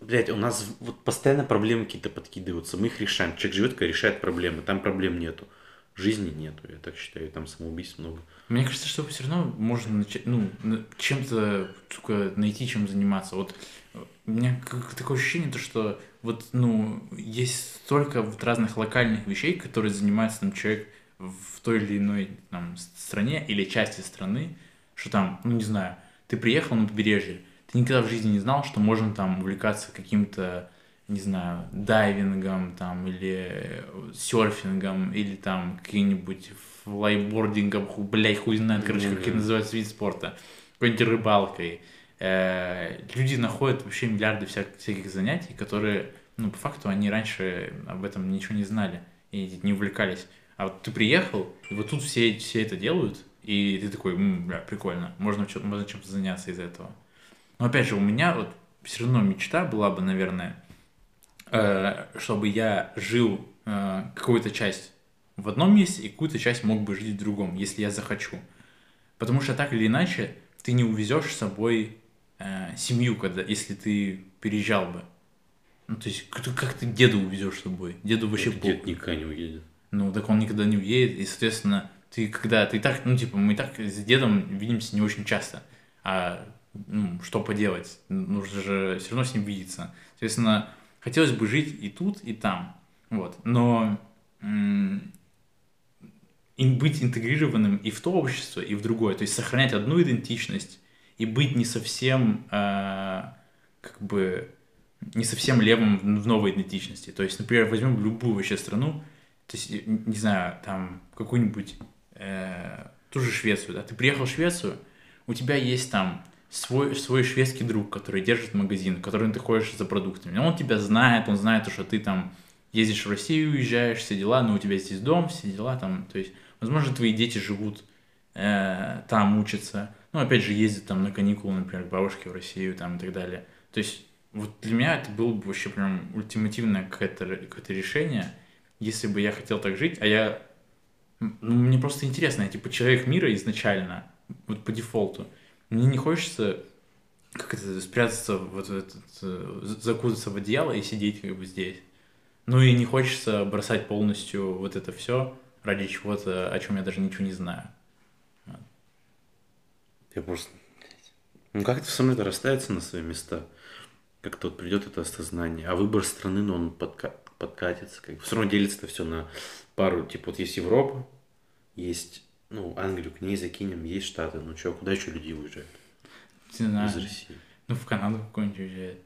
[SPEAKER 2] Блять, у нас вот постоянно проблемы какие-то подкидываются, мы их решаем. Человек живет, решает проблемы, там проблем нету. Жизни нету, я так считаю, там самоубийств много.
[SPEAKER 1] Мне кажется, что все равно можно начать, ну, чем-то, сука, найти, чем заниматься. Вот у меня как такое ощущение, то, что вот, ну, есть столько вот разных локальных вещей, которые занимается там человек в той или иной там стране или части страны, что там, ну, не знаю, ты приехал на побережье, ты никогда в жизни не знал, что можно там увлекаться каким-то, не знаю, дайвингом там или э, серфингом или там каким-нибудь флайбордингом, ху, блядь, хуй знает, короче, как это называется вид спорта, какой-нибудь рыбалкой. Э, Люди находят вообще миллиарды вся- всяких занятий, которые, ну, по факту, они раньше об этом ничего не знали и не увлекались. А вот ты приехал, и вот тут все, все это делают, и ты такой, «М, бля, прикольно, можно, чё- можно чем-то заняться из этого. Но опять же, у меня вот все равно мечта была бы, наверное, э, чтобы я жил э, какую-то часть в одном месте и какую-то часть мог бы жить в другом, если я захочу. Потому что так или иначе ты не увезешь с собой э, семью, когда, если ты переезжал бы. Ну, то есть, как, ты- как ты деда увезешь с собой? Деду вообще
[SPEAKER 2] Дед
[SPEAKER 1] похуй.
[SPEAKER 2] никогда не уедет.
[SPEAKER 1] Ну, так он никогда не уедет, и, соответственно, ты когда, ты так, ну, типа, мы так с дедом видимся не очень часто, а, ну, что поделать, нужно же все равно с ним видеться. Соответственно, хотелось бы жить и тут, и там, вот, но м, быть интегрированным и в то общество, и в другое, то есть сохранять одну идентичность и быть не совсем, а, как бы, не совсем левым в новой идентичности. То есть, например, возьмем любую вообще страну, то есть, э, не знаю, там, какую-нибудь, э, ту же Швецию, да, ты приехал в Швецию, у тебя есть там свой, свой шведский друг, который держит магазин, в который ты ходишь за продуктами. Он тебя знает, он знает, что ты там ездишь в Россию, уезжаешь, все дела, но у тебя здесь дом, все дела там, то есть, возможно, твои дети живут э, там, учатся, ну, опять же, ездят там на каникулы, например, к бабушке в Россию там и так далее. То есть, вот для меня это было бы вообще прям ультимативное какое-то, какое-то решение, если бы я хотел так жить, а я... Ну, мне просто интересно, я типа человек мира изначально, вот по дефолту. Мне не хочется как это, спрятаться, вот этот, э, закутаться в одеяло и сидеть как бы здесь. Ну и не хочется бросать полностью вот это все ради чего-то, о чем я даже ничего не знаю.
[SPEAKER 2] Я просто... Ну как это все равно это расставится на свои места? Как-то вот придет это осознание. А выбор страны, ну он подка- подкатится. Как... Все равно делится все на пару. Типа вот есть Европа, есть, ну, Англию к ней закинем, есть Штаты. Ну что, куда еще люди уезжают?
[SPEAKER 1] Не знаю.
[SPEAKER 2] Из России.
[SPEAKER 1] Ну в Канаду какой-нибудь уезжает.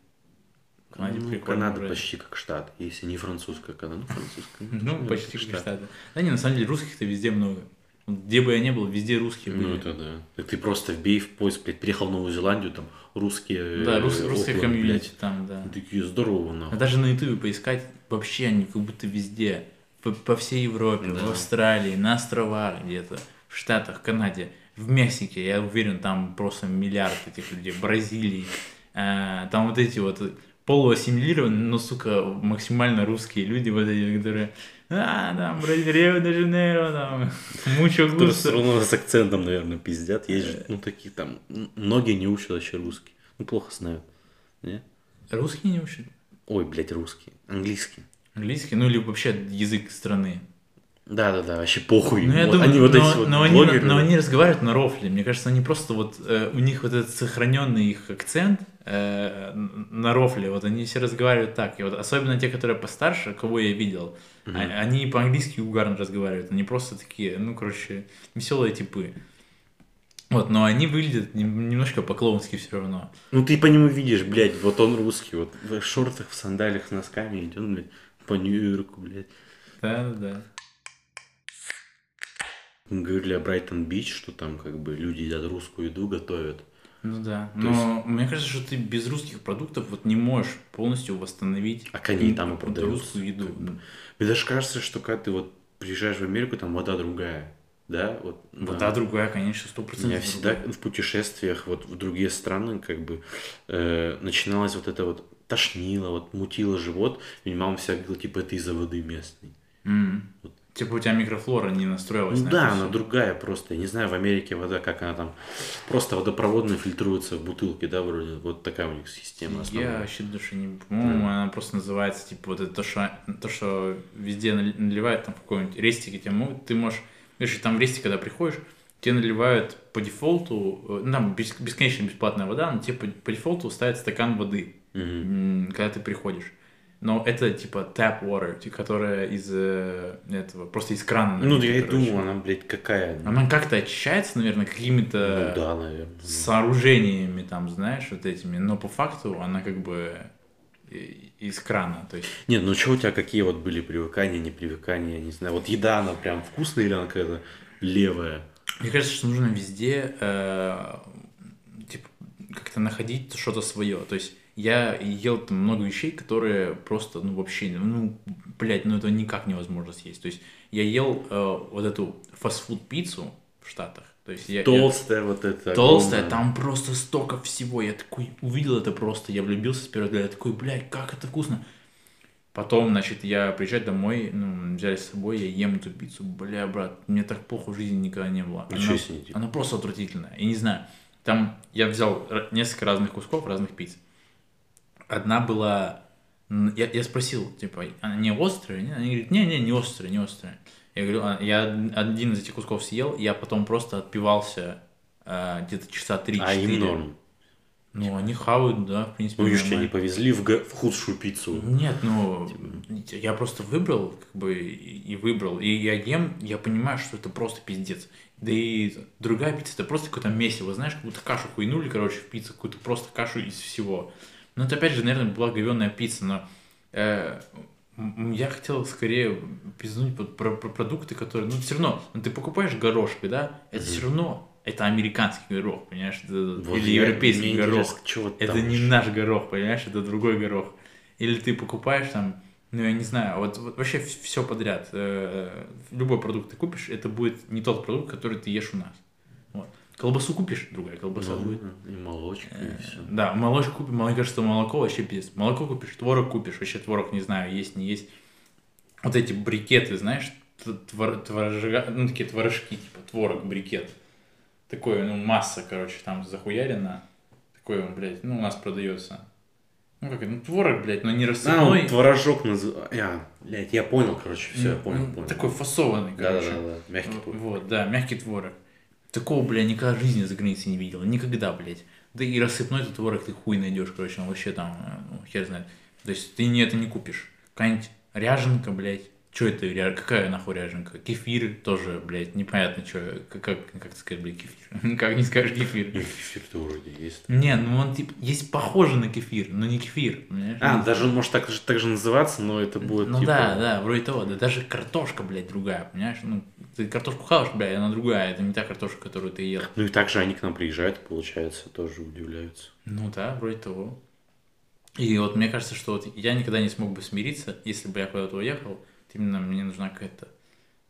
[SPEAKER 1] В Канаде
[SPEAKER 2] ну,
[SPEAKER 1] прикольно
[SPEAKER 2] Канада
[SPEAKER 1] вроде.
[SPEAKER 2] почти как штат, если не французская Канада. Ну, французская.
[SPEAKER 1] Ну,
[SPEAKER 2] наверное,
[SPEAKER 1] почти
[SPEAKER 2] как
[SPEAKER 1] как
[SPEAKER 2] штат.
[SPEAKER 1] штаты. Да не, на самом деле русских-то везде много. Где бы я ни был, везде русские были.
[SPEAKER 2] Ну, это да. Так ты просто вбей в поиск, блядь, приехал в Новую Зеландию, там русские...
[SPEAKER 1] Да,
[SPEAKER 2] э,
[SPEAKER 1] рус-
[SPEAKER 2] Окленд,
[SPEAKER 1] комьюнити там, да.
[SPEAKER 2] Такие здорово,
[SPEAKER 1] А
[SPEAKER 2] нахуй.
[SPEAKER 1] даже на ютубе поискать, вообще они как будто везде. По, по всей Европе,
[SPEAKER 2] Да.
[SPEAKER 1] в Австралии, на островах где-то, в Штатах, Канаде, в Мексике, я уверен, там просто миллиард этих людей, в Бразилии. А, там вот эти вот полуассимилированные, но, сука, максимально русские люди, вот эти, которые, а, там, Рио-де-Жанейро, там, мучо
[SPEAKER 2] Которые все равно с акцентом, наверное, пиздят. Есть же, ну, такие там, многие не учат вообще русский. Ну, плохо знают. Не?
[SPEAKER 1] Русские не учат?
[SPEAKER 2] Ой, блядь, русский. Английский.
[SPEAKER 1] Английский, ну или вообще язык страны.
[SPEAKER 2] Да-да-да, вообще похуй.
[SPEAKER 1] Ну, я
[SPEAKER 2] Вот
[SPEAKER 1] думаю,
[SPEAKER 2] они вот
[SPEAKER 1] но,
[SPEAKER 2] эти вот
[SPEAKER 1] но они,
[SPEAKER 2] блогеры.
[SPEAKER 1] но они разговаривают на рофле. Мне кажется, они просто вот, э, у них вот этот сохраненный их акцент э, на рофле, вот они все разговаривают так. И вот особенно те, которые постарше, кого я видел,
[SPEAKER 2] Мгм.
[SPEAKER 1] а- они по-английски угарно разговаривают. Они просто такие, ну, короче, веселые типы. Вот, но они выглядят нем- немножко по-клоунски все равно.
[SPEAKER 2] Ну, ты по нему видишь, блядь, вот он русский, вот в шортах, в сандалиях, с носками идет, блядь, по Нью-Йорку, блядь.
[SPEAKER 1] Да, да,
[SPEAKER 2] говорили о Брайтон-Бич, что там как бы люди едят русскую еду, готовят.
[SPEAKER 1] Ну да. Но мне кажется, что ты без русских продуктов вот не можешь полностью восстановить
[SPEAKER 2] А они там и продаются.
[SPEAKER 1] русскую еду.
[SPEAKER 2] как бы. Мне даже кажется, что когда ты вот приезжаешь в Америку, там вода другая. Да, вот.
[SPEAKER 1] Вода
[SPEAKER 2] да.
[SPEAKER 1] другая, конечно, сто процентов.
[SPEAKER 2] меня всегда в путешествиях вот в другие страны как бы э, начиналось вот это вот тошнило, вот мутило живот, и мама всегда говорила, типа, это из-за воды местной.
[SPEAKER 1] Типа у тебя микрофлора не настроилась
[SPEAKER 2] Ну
[SPEAKER 1] на
[SPEAKER 2] да, она другая просто. Я не знаю, в Америке вода, как она там просто водопроводная фильтруется в бутылке, да, вроде. Вот такая у них система
[SPEAKER 1] Я
[SPEAKER 2] основная.
[SPEAKER 1] вообще даже не... По-моему, она просто называется, типа, вот это то, что, то, что везде нали- наливают, там, в какой-нибудь рестике, тебе могут, ты можешь... Видишь, там в рестике, когда приходишь, тебе наливают по дефолту, э, ну, там бес- бесконечно бесплатная вода, но тебе по, по дефолту ставят стакан воды, М, когда ты приходишь. Но это, типа, tap water, которая из э, этого, просто из крана.
[SPEAKER 2] Ну, я и думал, она, блядь, какая. Ну
[SPEAKER 1] Она как-то очищается, наверное, какими-то
[SPEAKER 2] да, наверное.
[SPEAKER 1] сооружениями, там, знаешь, вот этими, но по факту она как бы из крана, то есть...
[SPEAKER 2] Нет, ну что у тебя какие вот были привыкания, не привыкания, я не знаю. Вот еда, она прям вкусная или она какая-то левая?
[SPEAKER 1] Мне кажется, что нужно везде э, типа, как-то находить что-то свое. То есть я ел там много вещей, которые просто, ну, вообще, ну, блядь, ну, это никак невозможно съесть. То есть я ел э, вот эту фастфуд-пиццу в Штатах. То есть я, я-
[SPEAKER 2] Толстая вот эта.
[SPEAKER 1] Толстая,
[SPEAKER 2] огромная.
[SPEAKER 1] там просто столько всего. Я такой увидел это просто, я влюбился с первого взгляда. Я такой, блядь, как это вкусно. Потом, значит, я приезжаю домой, ну, взяли с собой, я ем эту пиццу. Бля, брат, мне так плохо в жизни никогда не было.
[SPEAKER 2] Ничего
[SPEAKER 1] Она,
[SPEAKER 2] себе,
[SPEAKER 1] она просто отвратительная. Я не знаю. Там я взял несколько разных кусков, разных пиц. Одна была... Я, я спросил, типа, она не острая? Они говорят, не-не, не острая, не острая. Я говорю, «А, я один из этих кусков съел, я потом просто отпивался а, где-то часа 3-4.
[SPEAKER 2] А им норм.
[SPEAKER 1] Ну, они хавают, да, в принципе,
[SPEAKER 2] Ну, видишь, тебя не повезли в, га- в худшую пиццу.
[SPEAKER 1] Нет, ну, я просто выбрал, как бы, и и выбрал. И я ем, я понимаю, что это просто пиздец. Да и другая пицца, это просто какое-то месиво, знаешь, как будто кашу хуйнули, короче, в пиццу, какую-то просто кашу из всего. Ну, это опять же, наверное, была говенная пицца, но э, я хотел скорее пизнуть под- про, про продукты, которые, ну, все равно, ну, ты покупаешь горошки, да, это все равно, это американский горох, понимаешь, это-
[SPEAKER 2] Вот
[SPEAKER 1] или
[SPEAKER 2] я-
[SPEAKER 1] европейский горох. Это не
[SPEAKER 2] ещё?
[SPEAKER 1] наш горох, понимаешь, это другой горох. Или ты покупаешь там, ну я не знаю, вот, вот вообще все подряд. Э, Любой продукт ты купишь, это будет не тот продукт, который ты ешь у нас. Колбасу купишь, другая колбаса
[SPEAKER 2] Ну,
[SPEAKER 1] будет.
[SPEAKER 2] и молочка,
[SPEAKER 1] Э,
[SPEAKER 2] и все.
[SPEAKER 1] Да, молочку купишь, мне кажется, молоко вообще пиздец. Молоко купишь, творог купишь, вообще творог не знаю, есть, не есть. Вот эти брикеты, знаешь, твор- творожга, ну такие творожки, типа творог, брикет. Такой, ну масса, короче, там захуярена. Такой он, блядь, ну у нас продается. Ну как, ну творог, блядь, но не
[SPEAKER 2] А,
[SPEAKER 1] рассыпной.
[SPEAKER 2] он творожок называется. Я, блядь, я понял, короче, все, я
[SPEAKER 1] Ну,
[SPEAKER 2] понял,
[SPEAKER 1] ну,
[SPEAKER 2] понял.
[SPEAKER 1] Такой фасованный, короче.
[SPEAKER 2] да, да, мягкий творог.
[SPEAKER 1] Вот, да, мягкий творог. Такого, бля, никогда в жизни за границей не видел. Никогда, блядь. Да и рассыпной этот творог ты хуй найдешь, короче, он вообще там, э, ну, хер знает. То есть ты не это не купишь. Какая-нибудь ряженка, блядь. Что это, какая нахуй ряженка? Кефир тоже, блядь, непонятно, что, как, как, как сказать, блядь, кефир? Как не скажешь
[SPEAKER 2] Ну,
[SPEAKER 1] кефир?
[SPEAKER 2] кефир-то вроде есть.
[SPEAKER 1] Не, ну он, типа, есть похоже на кефир, но не кефир, понимаешь?
[SPEAKER 2] А,
[SPEAKER 1] Ну,
[SPEAKER 2] даже он может так же, так же называться, но это будет
[SPEAKER 1] Ну
[SPEAKER 2] типа...
[SPEAKER 1] да, да, вроде того. Да даже картошка, блядь, другая, понимаешь? Ну, ты картошку хаваешь, блядь, она другая. Это не та картошка, которую ты ел.
[SPEAKER 2] Ну и также они к нам приезжают, получается, тоже удивляются.
[SPEAKER 1] Ну да, вроде того. И вот мне кажется, что вот я никогда не смог бы смириться, если бы я куда-то уехал. Именно мне нужна какая-то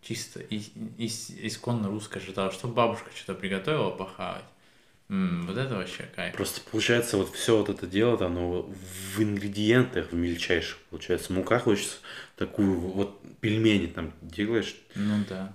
[SPEAKER 1] чисто и- и- исконно русская ждала, что бабушка что-то приготовила похавать. М, вот это вообще кайф.
[SPEAKER 2] Просто получается вот все вот это дело, оно в ингредиентах, в мельчайших, получается. Мука хочется такую вот пельмени там делаешь.
[SPEAKER 1] Ну да.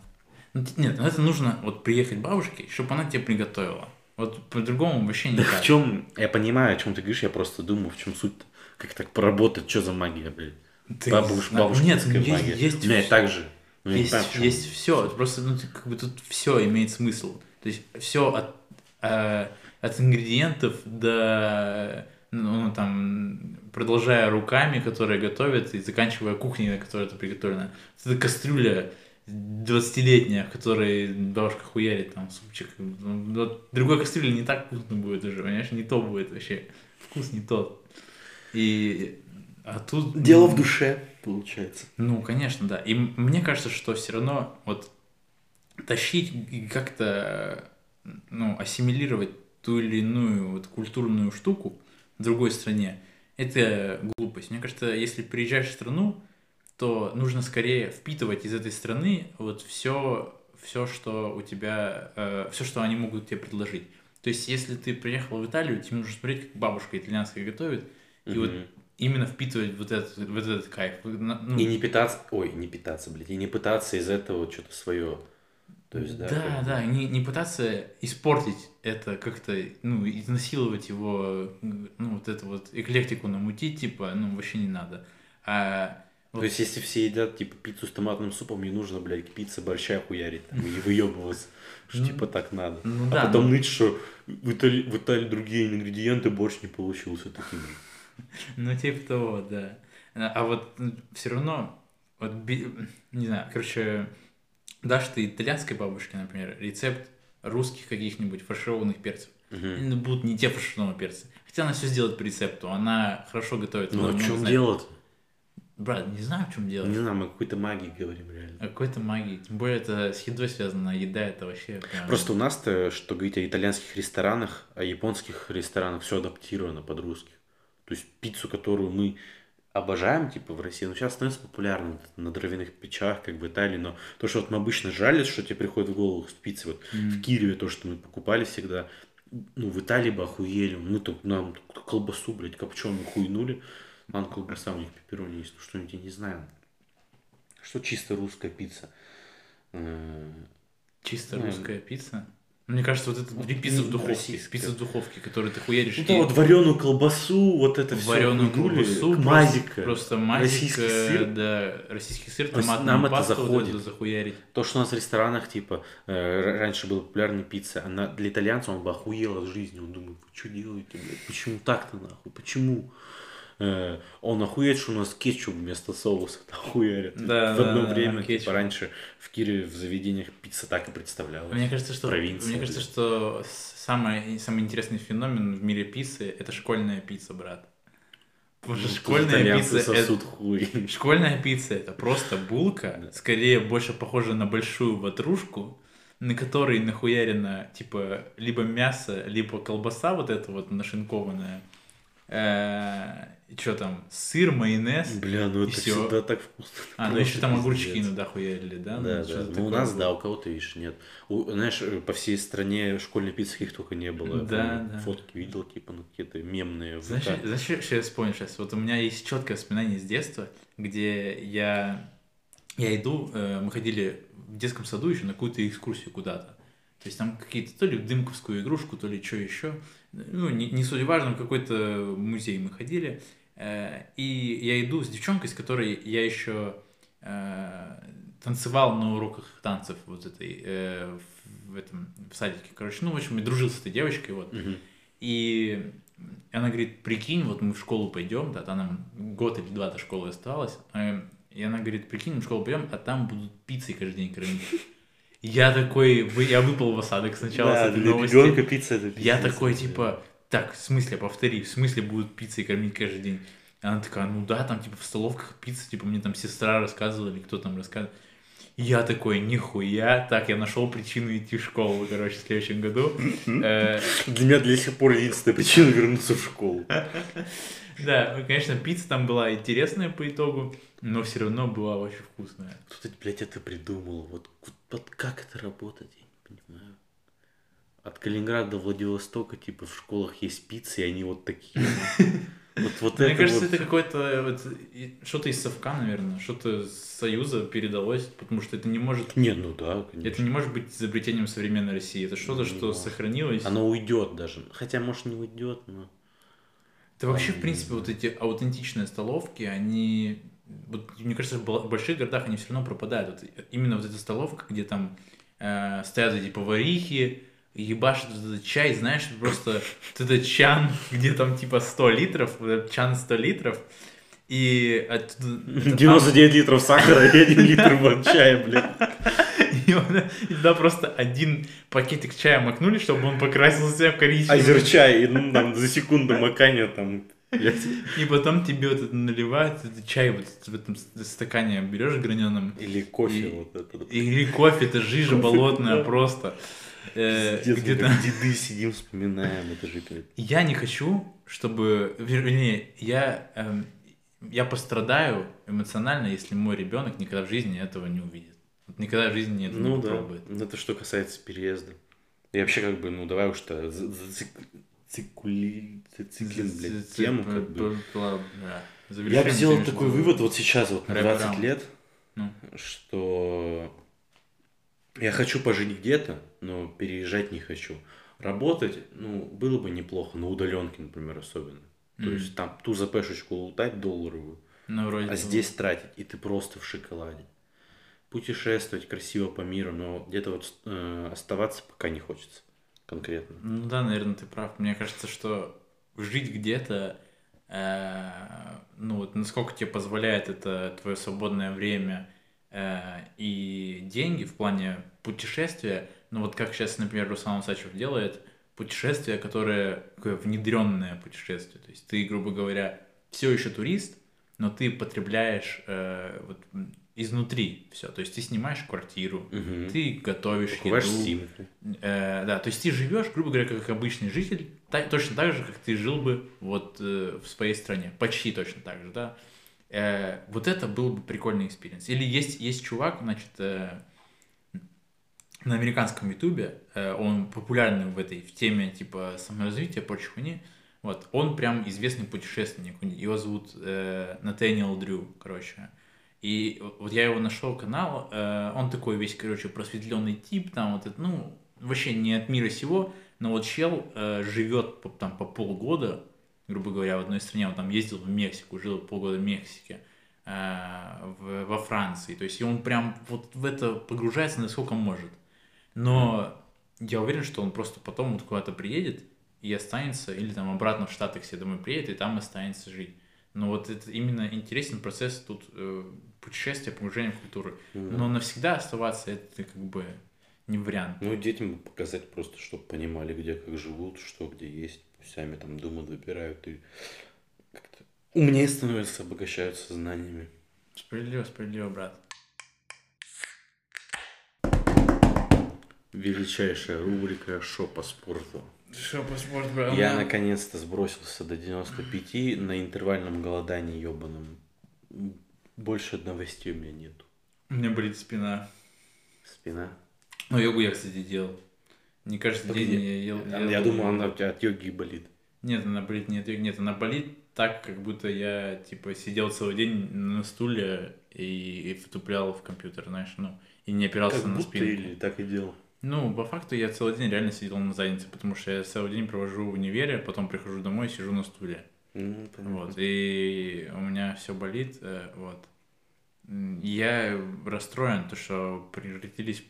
[SPEAKER 1] Ну, Нет, это нужно вот приехать бабушке, чтобы она тебе приготовила. Вот по-другому вообще
[SPEAKER 2] Да
[SPEAKER 1] никак.
[SPEAKER 2] в чем, я понимаю, о чем ты говоришь, я просто думаю, в чем суть как так поработать, что за магия, блядь.
[SPEAKER 1] Ты
[SPEAKER 2] Бабуш,
[SPEAKER 1] знаешь. Нет,
[SPEAKER 2] бабушкинская
[SPEAKER 1] есть,
[SPEAKER 2] магия.
[SPEAKER 1] есть, вс-
[SPEAKER 2] так же. Ну,
[SPEAKER 1] есть,
[SPEAKER 2] чём.
[SPEAKER 1] есть все. Просто ну, как бы тут все имеет смысл. То есть все от, э, от ингредиентов до ну, там, продолжая руками, которые готовят, и заканчивая кухней, на которой это приготовлено. Это кастрюля 20-летняя, в которой бабушка хуярит там супчик. Ну, другой кастрюли не так вкусно будет уже, понимаешь? Не то будет вообще. Вкус не тот. И а тут...
[SPEAKER 2] Дело в душе, получается.
[SPEAKER 1] Ну, конечно, да. И мне кажется, что все равно вот тащить и как-то, ну, ассимилировать ту или иную вот культурную штуку в другой стране, это глупость. Мне кажется, если приезжаешь в страну, то нужно скорее впитывать из этой страны вот все, все что у тебя, э, все, что они могут тебе предложить. То есть, если ты приехал в Италию, тебе нужно смотреть, как бабушка итальянская готовит, и
[SPEAKER 2] Мгм.
[SPEAKER 1] вот именно впитывать вот этот, вот этот кайф. Ну,
[SPEAKER 2] И не питаться, ой, не питаться, блядь, и не пытаться из этого что-то свое. То есть, да.
[SPEAKER 1] да, да, не, не пытаться испортить это как-то, ну, изнасиловать его, ну, вот эту вот эклектику намутить, типа, ну, вообще не надо. А
[SPEAKER 2] То есть, если все едят, типа, пиццу с томатным супом, не нужно, блядь, к пицце борща хуярить там, и выебываться, что,
[SPEAKER 1] Ну,
[SPEAKER 2] типа, так надо.
[SPEAKER 1] ну
[SPEAKER 2] а
[SPEAKER 1] да,
[SPEAKER 2] потом
[SPEAKER 1] ну-
[SPEAKER 2] ныть, что в Италии, другие ингредиенты, борщ не получился таким.
[SPEAKER 1] Ну, типа того, да. А а вот все равно, вот, не знаю, короче, дашь ты итальянской бабушке, например, рецепт русских каких-нибудь фаршированных перцев. Ну, будут не те фаршированные перцы. Хотя она все сделает по рецепту, она хорошо готовит.
[SPEAKER 2] Ну, а в чем дело-то?
[SPEAKER 1] Брат, не знаю, в чем дело.
[SPEAKER 2] Не знаю, мы о какой-то магии говорим, реально.
[SPEAKER 1] О какой-то магии. Тем более это с едой связано, а еда это вообще прям...
[SPEAKER 2] Просто у нас-то, что говорить о итальянских ресторанах, о японских ресторанах, все адаптировано под русских. То есть пиццу, которую мы обожаем, типа, в России, ну, сейчас становится популярным на дровяных печах, как в Италии, но то, что вот мы обычно жались, что тебе приходит в голову с пиццей, вот в Киеве то, что мы покупали всегда, ну, в Италии бы охуели, мы тут нам колбасу, блядь, копченую хуйнули, нам колбаса, у них пепперони есть, ну, что-нибудь, я не знаю. Что чисто русская пицца? Э,
[SPEAKER 1] Чисто русская пицца. Мне кажется, вот это
[SPEAKER 2] Ну,
[SPEAKER 1] пицца в духовке.
[SPEAKER 2] российская.
[SPEAKER 1] Пицца в духовке, которую ты хуяришь.
[SPEAKER 2] Ну,
[SPEAKER 1] и
[SPEAKER 2] вот вареную колбасу, вот это все.
[SPEAKER 1] вареную колбасу, просто-
[SPEAKER 2] мазика.
[SPEAKER 1] Просто мазик,
[SPEAKER 2] российский
[SPEAKER 1] э,
[SPEAKER 2] сыр.
[SPEAKER 1] да, российский сыр, томатную
[SPEAKER 2] нам это
[SPEAKER 1] пасту вот
[SPEAKER 2] заходит.
[SPEAKER 1] эту захуярить.
[SPEAKER 2] То, что у нас в ресторанах, типа, э, раньше была популярная пицца, она для итальянца он бы охуел от жизни. Он думает, вы что делаете, блядь? Почему так-то нахуй? Почему? Э, он охуеет, что у нас кетчуп вместо соуса хуярят.
[SPEAKER 1] Да,
[SPEAKER 2] в
[SPEAKER 1] да,
[SPEAKER 2] одно
[SPEAKER 1] да,
[SPEAKER 2] время,
[SPEAKER 1] кетчуп.
[SPEAKER 2] типа, раньше в Киеве в заведениях пицца так и представлялась.
[SPEAKER 1] Мне кажется, что
[SPEAKER 2] Провинция,
[SPEAKER 1] мне кажется, что самый, самый интересный феномен в мире пиццы это школьная пицца, брат. Потому что
[SPEAKER 2] Ну,
[SPEAKER 1] школьная пицца это,
[SPEAKER 2] хуй.
[SPEAKER 1] школьная пицца это просто булка,
[SPEAKER 2] Да.
[SPEAKER 1] скорее больше похожа на большую ватрушку, на которой нахуярено типа либо мясо, либо колбаса вот эта вот нашинкованная. Что там, сыр, майонез.
[SPEAKER 2] Бля, ну
[SPEAKER 1] И
[SPEAKER 2] это
[SPEAKER 1] всё.
[SPEAKER 2] всегда так вкусно.
[SPEAKER 1] А, ну еще там огурчики иногда хуярили, да?
[SPEAKER 2] Да,
[SPEAKER 1] Ну,
[SPEAKER 2] да. Ну, у нас, да, у кого-то, видишь, нет. У- знаешь, по всей стране школьной пиццы каких только не было.
[SPEAKER 1] Да,
[SPEAKER 2] Там
[SPEAKER 1] да.
[SPEAKER 2] Фотки видел, типа, ну, какие-то мемные.
[SPEAKER 1] Знаешь, знаешь, что я вспомнил сейчас? Вот у меня есть четкое воспоминание с детства, где я, я иду, э, мы ходили в детском саду еще на какую-то экскурсию куда-то. То есть там какие-то то ли в дымковскую игрушку, то ли что еще. Ну, не, не суть важно, в какой-то музей мы ходили. Э, И я иду с девчонкой, с которой я еще э, танцевал на уроках танцев вот этой э, в, в этом в садике. Короче, ну, в общем, я дружил с этой девочкой, вот.
[SPEAKER 2] Мгм.
[SPEAKER 1] И она говорит, прикинь, вот мы в школу пойдем, да, там нам год или два до школы осталось. э, И она говорит, прикинь, мы в школу пойдем, а там будут пиццей каждый день кормить. Я такой, я выпал в осадок сначала
[SPEAKER 2] Да,
[SPEAKER 1] с этой
[SPEAKER 2] для
[SPEAKER 1] новости.
[SPEAKER 2] ребенка пицца это
[SPEAKER 1] Я
[SPEAKER 2] пиздец,
[SPEAKER 1] такой, типа, так, в смысле, повтори, в смысле будут пиццей кормить каждый день? И она такая, ну да, там, типа, в столовках пицца, типа, мне там сестра рассказывала, или кто там рассказывал. Я такой, нихуя, так, я нашел причину идти в школу, короче, в следующем году. Э,
[SPEAKER 2] Для меня до сих пор единственная причина вернуться в школу.
[SPEAKER 1] Да, ну, конечно, пицца там была интересная по итогу, но все равно была очень вкусная.
[SPEAKER 2] Кто-то, блядь, это придумал. Вот, вот, вот как это работает, я не понимаю. От Калининграда до Владивостока, типа, в школах есть пиццы, и они вот такие. Вот, вот
[SPEAKER 1] Мне
[SPEAKER 2] это
[SPEAKER 1] кажется,
[SPEAKER 2] вот-
[SPEAKER 1] это какое-то вот, что-то из совка, наверное, что-то с Союза передалось, потому что это не может
[SPEAKER 2] Не, ну да,
[SPEAKER 1] Это
[SPEAKER 2] конечно.
[SPEAKER 1] не может быть изобретением современной России. Это что-то,
[SPEAKER 2] Не
[SPEAKER 1] что сохранилось.
[SPEAKER 2] Оно уйдет даже. Хотя, может, не уйдет, но...
[SPEAKER 1] Это вообще, в принципе, вот эти аутентичные столовки, они... Вот, мне кажется, в больших городах они все равно пропадают. Вот именно вот эта столовка, где там э, стоят эти поварихи, ебашат вот этот чай, знаешь, просто вот этот чан, где там типа 100 литров, вот этот чан 100 литров, и оттуда... это там-
[SPEAKER 2] 99 литров сахара и 1 литр вот чая, блядь.
[SPEAKER 1] И, он- и туда просто один пакетик чая макнули, чтобы он покрасился в коричневый.
[SPEAKER 2] Азерчай, и ну, там за секунду макания там.
[SPEAKER 1] И потом тебе вот это наливают, этот чай вот в этом ст- стакане берешь граненым.
[SPEAKER 2] Или кофе
[SPEAKER 1] И-
[SPEAKER 2] вот это.
[SPEAKER 1] Или кофе, это жижа болотная просто. Э,
[SPEAKER 2] Пиздец,
[SPEAKER 1] где-то...
[SPEAKER 2] деды сидим, вспоминаем, это же.
[SPEAKER 1] Я не хочу, чтобы... Вернее, я, эм, я пострадаю эмоционально, если мой ребенок никогда в жизни этого не увидит. Вот Никогда в жизни этого
[SPEAKER 2] Ну
[SPEAKER 1] не
[SPEAKER 2] да,
[SPEAKER 1] попробует.
[SPEAKER 2] Ну, это что касается переезда. И вообще, как бы, ну, давай уж то зациклим, блядь, тему, как бы. Я бы сделал такой вывод вот сейчас, вот на
[SPEAKER 1] Рэп
[SPEAKER 2] 20
[SPEAKER 1] раунд.
[SPEAKER 2] лет,
[SPEAKER 1] Ну.
[SPEAKER 2] что я хочу пожить где-то, но переезжать не хочу. Работать, ну, было бы неплохо, на удаленке, например, особенно. То
[SPEAKER 1] Мгм.
[SPEAKER 2] есть там ту запешечку лутать долларовую,
[SPEAKER 1] Ну, вроде
[SPEAKER 2] а
[SPEAKER 1] того.
[SPEAKER 2] здесь тратить, и ты просто в шоколаде. Путешествовать красиво по миру, но где-то вот э, оставаться пока не хочется конкретно.
[SPEAKER 1] Ну да, наверное, ты прав. Мне кажется, что жить где-то, э, ну вот насколько тебе позволяет это твое свободное время э, и деньги в плане путешествия, ну вот как сейчас, например, Руслан Усачев делает, путешествие, которое такое внедренное путешествие. То есть ты, грубо говоря, все еще турист, но ты потребляешь э, вот, изнутри все. То есть ты снимаешь квартиру,
[SPEAKER 2] Мгм.
[SPEAKER 1] ты готовишь
[SPEAKER 2] Покупаешь
[SPEAKER 1] еду,
[SPEAKER 2] Steam.
[SPEAKER 1] Э, да, то есть ты живешь, грубо говоря, как обычный житель, та- точно так же, как ты жил бы вот э, в своей стране, почти точно так же, да. Э, вот это был бы прикольный experience. Или есть, есть чувак, значит, э, на американском ютубе, э, он популярный в этой, в теме типа саморазвития, прочей хуйни, вот, он прям известный путешественник, его зовут э, Натаниэл Дрю, короче. И вот я его нашел канал, э, он такой весь, короче, просветленный тип, там вот это, ну, вообще не от мира сего, но вот чел э, живет по, там по полгода, грубо говоря, в одной стране, он там ездил в Мексику, жил полгода в Мексике, э, в- во Франции, то есть и он прям вот в это погружается насколько может. Но я уверен, что он просто потом вот куда-то приедет и останется, или там обратно в Штаты к себе домой приедет, и там останется жить. Но вот это именно интересен процесс тут э, путешествия, погружения в культуру. Но навсегда оставаться это как бы не вариант.
[SPEAKER 2] Ну, детям показать просто, чтобы понимали, где как живут, что где есть. Пусть сами там думают, выбирают и как-то умнее становятся, обогащаются знаниями.
[SPEAKER 1] Справедливо, справедливо, брат.
[SPEAKER 2] Величайшая рубрика «Шо по спорту».
[SPEAKER 1] Что по спорту, брат?
[SPEAKER 2] Я наконец-то сбросился до 95 на интервальном голодании ебаном. Больше новостей у меня нету.
[SPEAKER 1] У меня болит спина.
[SPEAKER 2] Спина.
[SPEAKER 1] Ну, йогу я, кстати, делал. Не каждый
[SPEAKER 2] Так
[SPEAKER 1] день
[SPEAKER 2] я-
[SPEAKER 1] я ел.
[SPEAKER 2] Я,
[SPEAKER 1] ел
[SPEAKER 2] думал,
[SPEAKER 1] йогу.
[SPEAKER 2] она у тебя от йоги болит.
[SPEAKER 1] Нет, она болит не от йоги. Нет, она болит так, как будто я, типа, сидел целый день на стуле и, и втуплял в компьютер, знаешь, ну, и не опирался
[SPEAKER 2] Как
[SPEAKER 1] на
[SPEAKER 2] будто
[SPEAKER 1] спинку.
[SPEAKER 2] или так и делал.
[SPEAKER 1] Ну, по факту я целый день реально сидел на заднице, потому что я целый день провожу в универе, потом прихожу домой и сижу на стуле.
[SPEAKER 2] Ну, понятно.
[SPEAKER 1] Вот, и у меня все болит, э, вот. Я расстроен, то что прекратились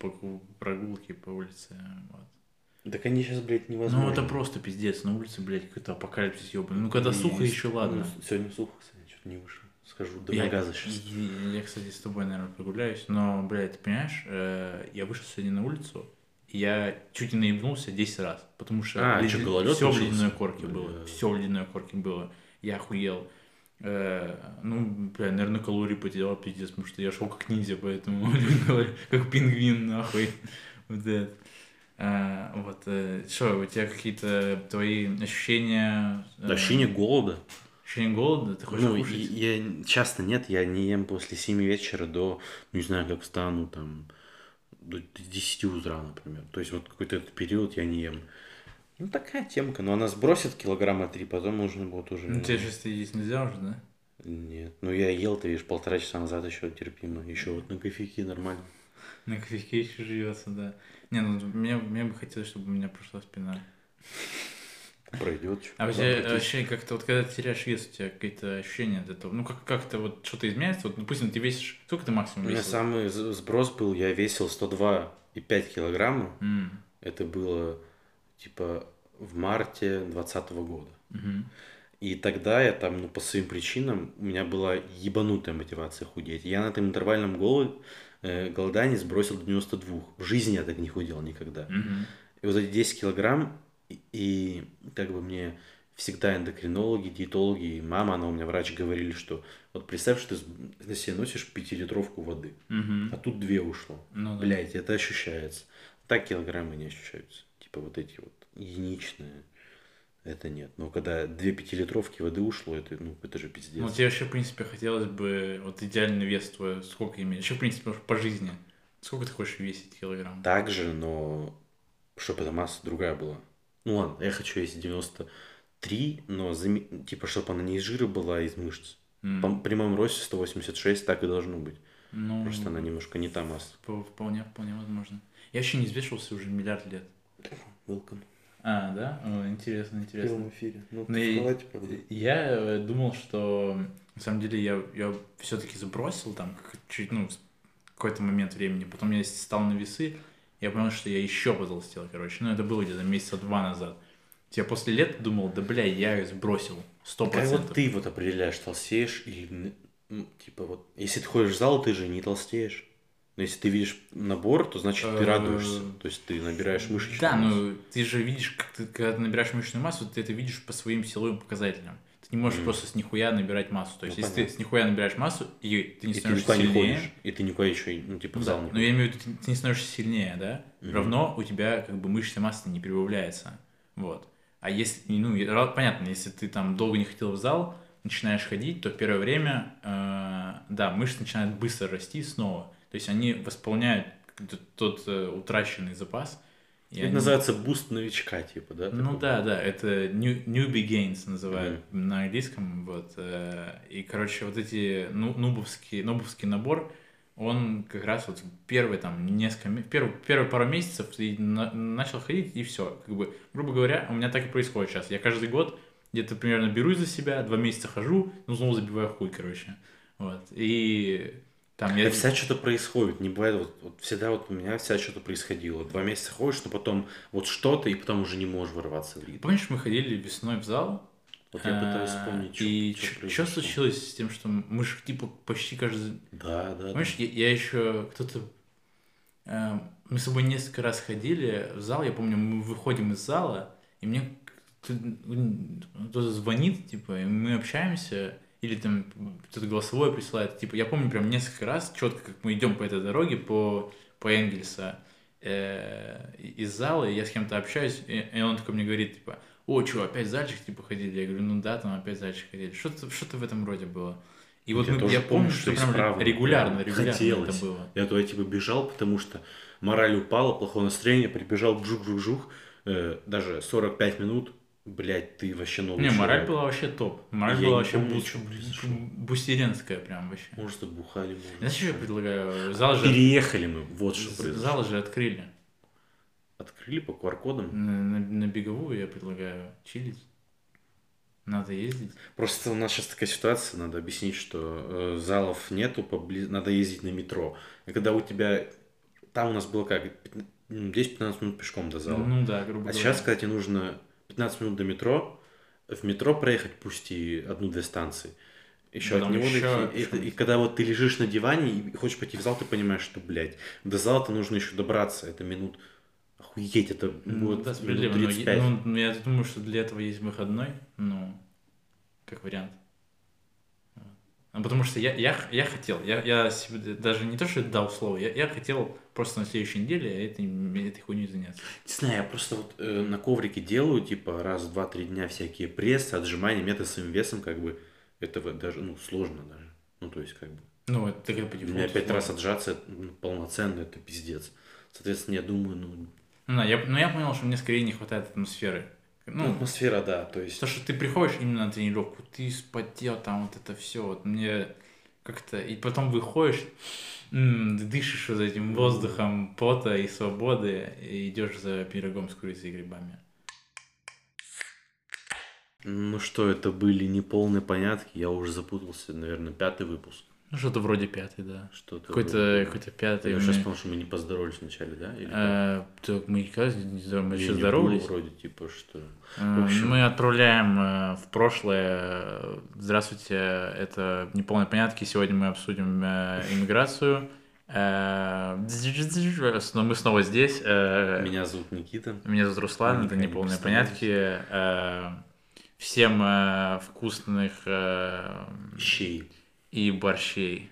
[SPEAKER 1] прогулки по улице, вот.
[SPEAKER 2] Так они сейчас, блядь, невозможно.
[SPEAKER 1] Ну, это просто пиздец, на улице, блядь, какой-то апокалипсис ебаный. Ну, когда сухо,
[SPEAKER 2] И-
[SPEAKER 1] еще ладно.
[SPEAKER 2] ну, сегодня сухо, кстати, что-то не вышел. Скажу, до
[SPEAKER 1] Я,
[SPEAKER 2] магаза сейчас.
[SPEAKER 1] и- я, кстати, с тобой, наверное, прогуляюсь, но, блядь, ты понимаешь, э, я вышел сегодня на улицу, и я чуть не наебнулся 10 раз, потому что
[SPEAKER 2] А, чё, гололёд
[SPEAKER 1] все в ледяной корке было,
[SPEAKER 2] Бля.
[SPEAKER 1] все в ледяной корке было, я охуел. Э, ну, бля, наверное, калорий потерял, пиздец, потому что я шел как ниндзя, поэтому, как пингвин, нахуй, вот это. А, вот, что, у тебя какие-то твои ощущения? э,
[SPEAKER 2] Ощущение голода.
[SPEAKER 1] Ощущение голода? Ты хочешь
[SPEAKER 2] Ну,
[SPEAKER 1] кушать?
[SPEAKER 2] и- я часто нет, я не ем после 7 вечера до, не знаю, как встану, там, до 10 утра, например. То есть вот какой-то этот период я не ем. Ну, такая темка, но она сбросит килограмма три, потом нужно будет уже...
[SPEAKER 1] Ну, тебе сейчас есть нельзя уже, да?
[SPEAKER 2] Нет, ну я ел, ты видишь, полтора часа назад еще терпимо. Еще вот на кофейке нормально.
[SPEAKER 1] На кофейке еще живется, да. Не, ну мне, мне бы хотелось, чтобы у меня прошла спина.
[SPEAKER 2] Пройдет.
[SPEAKER 1] А вообще, вообще как-то вот когда ты теряешь вес, у тебя какие-то ощущения от этого? Ну, как- как-то вот что-то изменяется? Вот, допустим, ты весишь... Сколько ты
[SPEAKER 2] У
[SPEAKER 1] максимум
[SPEAKER 2] меня
[SPEAKER 1] весил?
[SPEAKER 2] самый з- сброс был, я весил 102,5 килограмма.
[SPEAKER 1] М,
[SPEAKER 2] Это было, типа, в марте 2020 года.
[SPEAKER 1] мгм.
[SPEAKER 2] И тогда я там, ну, по своим причинам, у меня была ебанутая мотивация худеть. Я на этом интервальном голод, э, голодании сбросил до 92. В жизни я так не худел никогда.
[SPEAKER 1] Мгм.
[SPEAKER 2] И вот эти 10 килограмм, и, как бы мне всегда эндокринологи, диетологи, и мама, она у меня врач, говорили, что вот представь, что ты на себе носишь пятилитровку воды,
[SPEAKER 1] Мгм.
[SPEAKER 2] а тут две ушло.
[SPEAKER 1] Ну да.
[SPEAKER 2] Блять, это ощущается. Так килограммы не ощущаются. Типа вот эти вот единичные. Это нет. Но когда две пятилитровки воды ушло, это, ну, это же пиздец.
[SPEAKER 1] Ну, тебе вообще, в принципе, хотелось бы, вот идеальный вес твой, сколько иметь? Еще, в принципе, по жизни. Сколько ты хочешь весить килограмм?
[SPEAKER 2] Так же, но чтобы эта масса другая была. Ну ладно, я хочу весить 93, но заме- типа, чтобы она не из жира была, а из мышц.
[SPEAKER 1] М,
[SPEAKER 2] По- При моем росте 186 так и должно быть.
[SPEAKER 1] Ну,
[SPEAKER 2] Просто она немножко не та масса.
[SPEAKER 1] вп- вполне, вполне возможно. Я вообще не взвешивался уже миллиард лет.
[SPEAKER 2] Welcome.
[SPEAKER 1] А, да? О, интересно,
[SPEAKER 2] В
[SPEAKER 1] интересно.
[SPEAKER 2] прямом эфире. Ну,
[SPEAKER 1] Ну,
[SPEAKER 2] ты
[SPEAKER 1] и-
[SPEAKER 2] в халате, правда.
[SPEAKER 1] Я э, думал, что на самом деле я, я все-таки забросил там чуть, ну, какой-то момент времени. Потом я стал на весы, я понял, что я еще потолстел, короче. Ну, это было где-то месяца два назад. Я после лет думал, да бля, я сбросил, сто
[SPEAKER 2] Как вот
[SPEAKER 1] процентов.
[SPEAKER 2] ты вот определяешь, толстеешь или... м, Типа вот, если ты ходишь в зал, ты же не толстеешь. Но если ты видишь набор, то значит ты
[SPEAKER 1] Э,
[SPEAKER 2] радуешься. То есть ты набираешь мышечную
[SPEAKER 1] Да,
[SPEAKER 2] массу.
[SPEAKER 1] ну ты же видишь, как ты, когда ты набираешь мышечную массу, ты это видишь по своим силовым показателям. Ты не можешь
[SPEAKER 2] Мгм.
[SPEAKER 1] просто с нихуя набирать массу. То есть,
[SPEAKER 2] Ну,
[SPEAKER 1] если
[SPEAKER 2] понятно.
[SPEAKER 1] ты с нихуя набираешь массу, и ты не
[SPEAKER 2] И ты
[SPEAKER 1] становишься
[SPEAKER 2] никуда не
[SPEAKER 1] сильнее,
[SPEAKER 2] ходишь. И ты никуда еще, ну, типа, в зал
[SPEAKER 1] Да,
[SPEAKER 2] не
[SPEAKER 1] но я имею в виду, ты, ты не становишься сильнее, да?
[SPEAKER 2] Мгм.
[SPEAKER 1] Равно у тебя как бы мышечная масса не прибавляется. Вот. А если, ну, понятно, если ты там долго не ходил в зал, начинаешь ходить, то первое время, э, да, мышцы начинают быстро расти снова. То есть они восполняют т- тот э, утраченный запас. И
[SPEAKER 2] Это
[SPEAKER 1] они-
[SPEAKER 2] называется буст новичка, типа, да?
[SPEAKER 1] ну
[SPEAKER 2] такой?
[SPEAKER 1] да, да, это new, newbie gains называют на английском, вот. э, И, короче, вот эти ну, нубовский, нубовский набор, он как раз вот первые там несколько, первые, первые пару месяцев ты на- начал ходить и все, как бы, грубо говоря, у меня так и происходит сейчас. Я каждый год где-то примерно берусь за себя, два месяца хожу, ну снова забиваю хуй, короче, вот. И там я...
[SPEAKER 2] Всегда что-то происходит, не бывает, вот, вот всегда вот у меня всегда что-то происходило. Два месяца ходишь, но потом вот что-то, и потом уже не можешь ворваться в ритм.
[SPEAKER 1] Помнишь, мы ходили весной в зал,
[SPEAKER 2] Вот я пытаюсь
[SPEAKER 1] А,
[SPEAKER 2] вспомнить, что
[SPEAKER 1] И что случилось с тем, что мы же типа почти каждый...
[SPEAKER 2] Да, да, да.
[SPEAKER 1] Помнишь, я, я еще кто-то... э, мы с собой несколько раз ходили в зал, я помню, мы выходим из зала, и мне кто- кто-то звонит, типа, и мы общаемся, или там кто-то голосовое присылает, типа, я помню прям несколько раз четко, как мы идем по этой дороге, по, по Энгельса, э, из зала, и я с кем-то общаюсь, и, и он такой мне говорит, типа, о, что, опять зальчик, типа, ходили? Я говорю, ну да, там опять зальчик ходили. Что-то, что-то в этом роде было. И вот
[SPEAKER 2] Я
[SPEAKER 1] мы- я
[SPEAKER 2] помню, что
[SPEAKER 1] что прям регулярно, регулярно
[SPEAKER 2] хотелось.
[SPEAKER 1] это было.
[SPEAKER 2] Я туда типа бежал, потому что мораль упала, плохое настроение, прибежал жух-жух-жух, э, даже 45 минут, блядь, ты вообще новый
[SPEAKER 1] Не, мораль
[SPEAKER 2] человек.
[SPEAKER 1] была вообще топ. Мораль
[SPEAKER 2] Я
[SPEAKER 1] была вообще
[SPEAKER 2] помню,
[SPEAKER 1] бустеренская прям вообще.
[SPEAKER 2] Может, забухали, может.
[SPEAKER 1] Знаешь, что я предлагаю? Зал же,
[SPEAKER 2] Переехали мы, вот что произошло.
[SPEAKER 1] зал же открыли.
[SPEAKER 2] Открыли по QR-кодам.
[SPEAKER 1] На, на- на беговую я предлагаю чилить. Надо ездить.
[SPEAKER 2] Просто у нас сейчас такая ситуация, надо объяснить, что э, залов нету, побли- надо ездить на метро. И когда у тебя... Там у нас было как? пятна- м, 10-15 минут пешком до зала.
[SPEAKER 1] Ну да, грубо
[SPEAKER 2] А
[SPEAKER 1] говоря.
[SPEAKER 2] сейчас, когда тебе нужно 15 минут до метро, в метро проехать пусть и одну-две станции, еще от
[SPEAKER 1] Потом
[SPEAKER 2] него
[SPEAKER 1] еще.
[SPEAKER 2] И,
[SPEAKER 1] пешком.
[SPEAKER 2] и когда вот ты лежишь на диване и хочешь пойти в зал, ты понимаешь, что, блядь, до зала-то нужно еще добраться. Это минут... Охуеть, это
[SPEAKER 1] Ну,
[SPEAKER 2] будет
[SPEAKER 1] да,
[SPEAKER 2] минут
[SPEAKER 1] справедливо. но
[SPEAKER 2] 35.
[SPEAKER 1] я- Ну, я думаю, что для этого есть выходной, ну, как вариант. А потому что я, я, я хотел, я, я себе даже не то, что дал слово, я, я хотел просто на следующей неделе этой, этой хуйней заняться.
[SPEAKER 2] Не знаю, я просто вот э, на коврике делаю, типа, раз в два-три дня всякие прессы, отжимания, меты своим весом, как бы, этого даже, ну, сложно даже. Ну, то есть, как бы,
[SPEAKER 1] Ну, это как по
[SPEAKER 2] у меня пять раз отжаться это, ну, полноценно, это пиздец. Соответственно, я думаю, ну,
[SPEAKER 1] Ну, я, но я понял, что мне скорее не хватает атмосферы.
[SPEAKER 2] Ну,
[SPEAKER 1] Ну,
[SPEAKER 2] атмосфера, да, то есть...
[SPEAKER 1] то, что ты приходишь именно на тренировку, ты спотел, там вот это все, вот мне как-то... И потом выходишь, дышишь вот этим воздухом пота и свободы, и идешь за пирогом с курицей и грибами.
[SPEAKER 2] Ну что, это были неполные понятки, я уже запутался, наверное, пятый выпуск.
[SPEAKER 1] Ну, что-то вроде пятый, да.
[SPEAKER 2] Что-то
[SPEAKER 1] Какой-то
[SPEAKER 2] вроде-
[SPEAKER 1] какой пятый.
[SPEAKER 2] Я сейчас понял, что мы не поздоровались вначале, да? Или?
[SPEAKER 1] Э, так мы как не здоров- мы еще здоровались.
[SPEAKER 2] вроде, типа, что... В общем-
[SPEAKER 1] Мы отправляем э, в прошлое. э, Здравствуйте, это неполные понятки. Сегодня мы обсудим э, иммиграцию. Но мы снова здесь.
[SPEAKER 2] Меня зовут Никита.
[SPEAKER 1] Меня зовут Руслан,
[SPEAKER 2] Мы
[SPEAKER 1] это
[SPEAKER 2] никогда не
[SPEAKER 1] неполные понятки. Всем вкусных
[SPEAKER 2] Щей.
[SPEAKER 1] И борщей.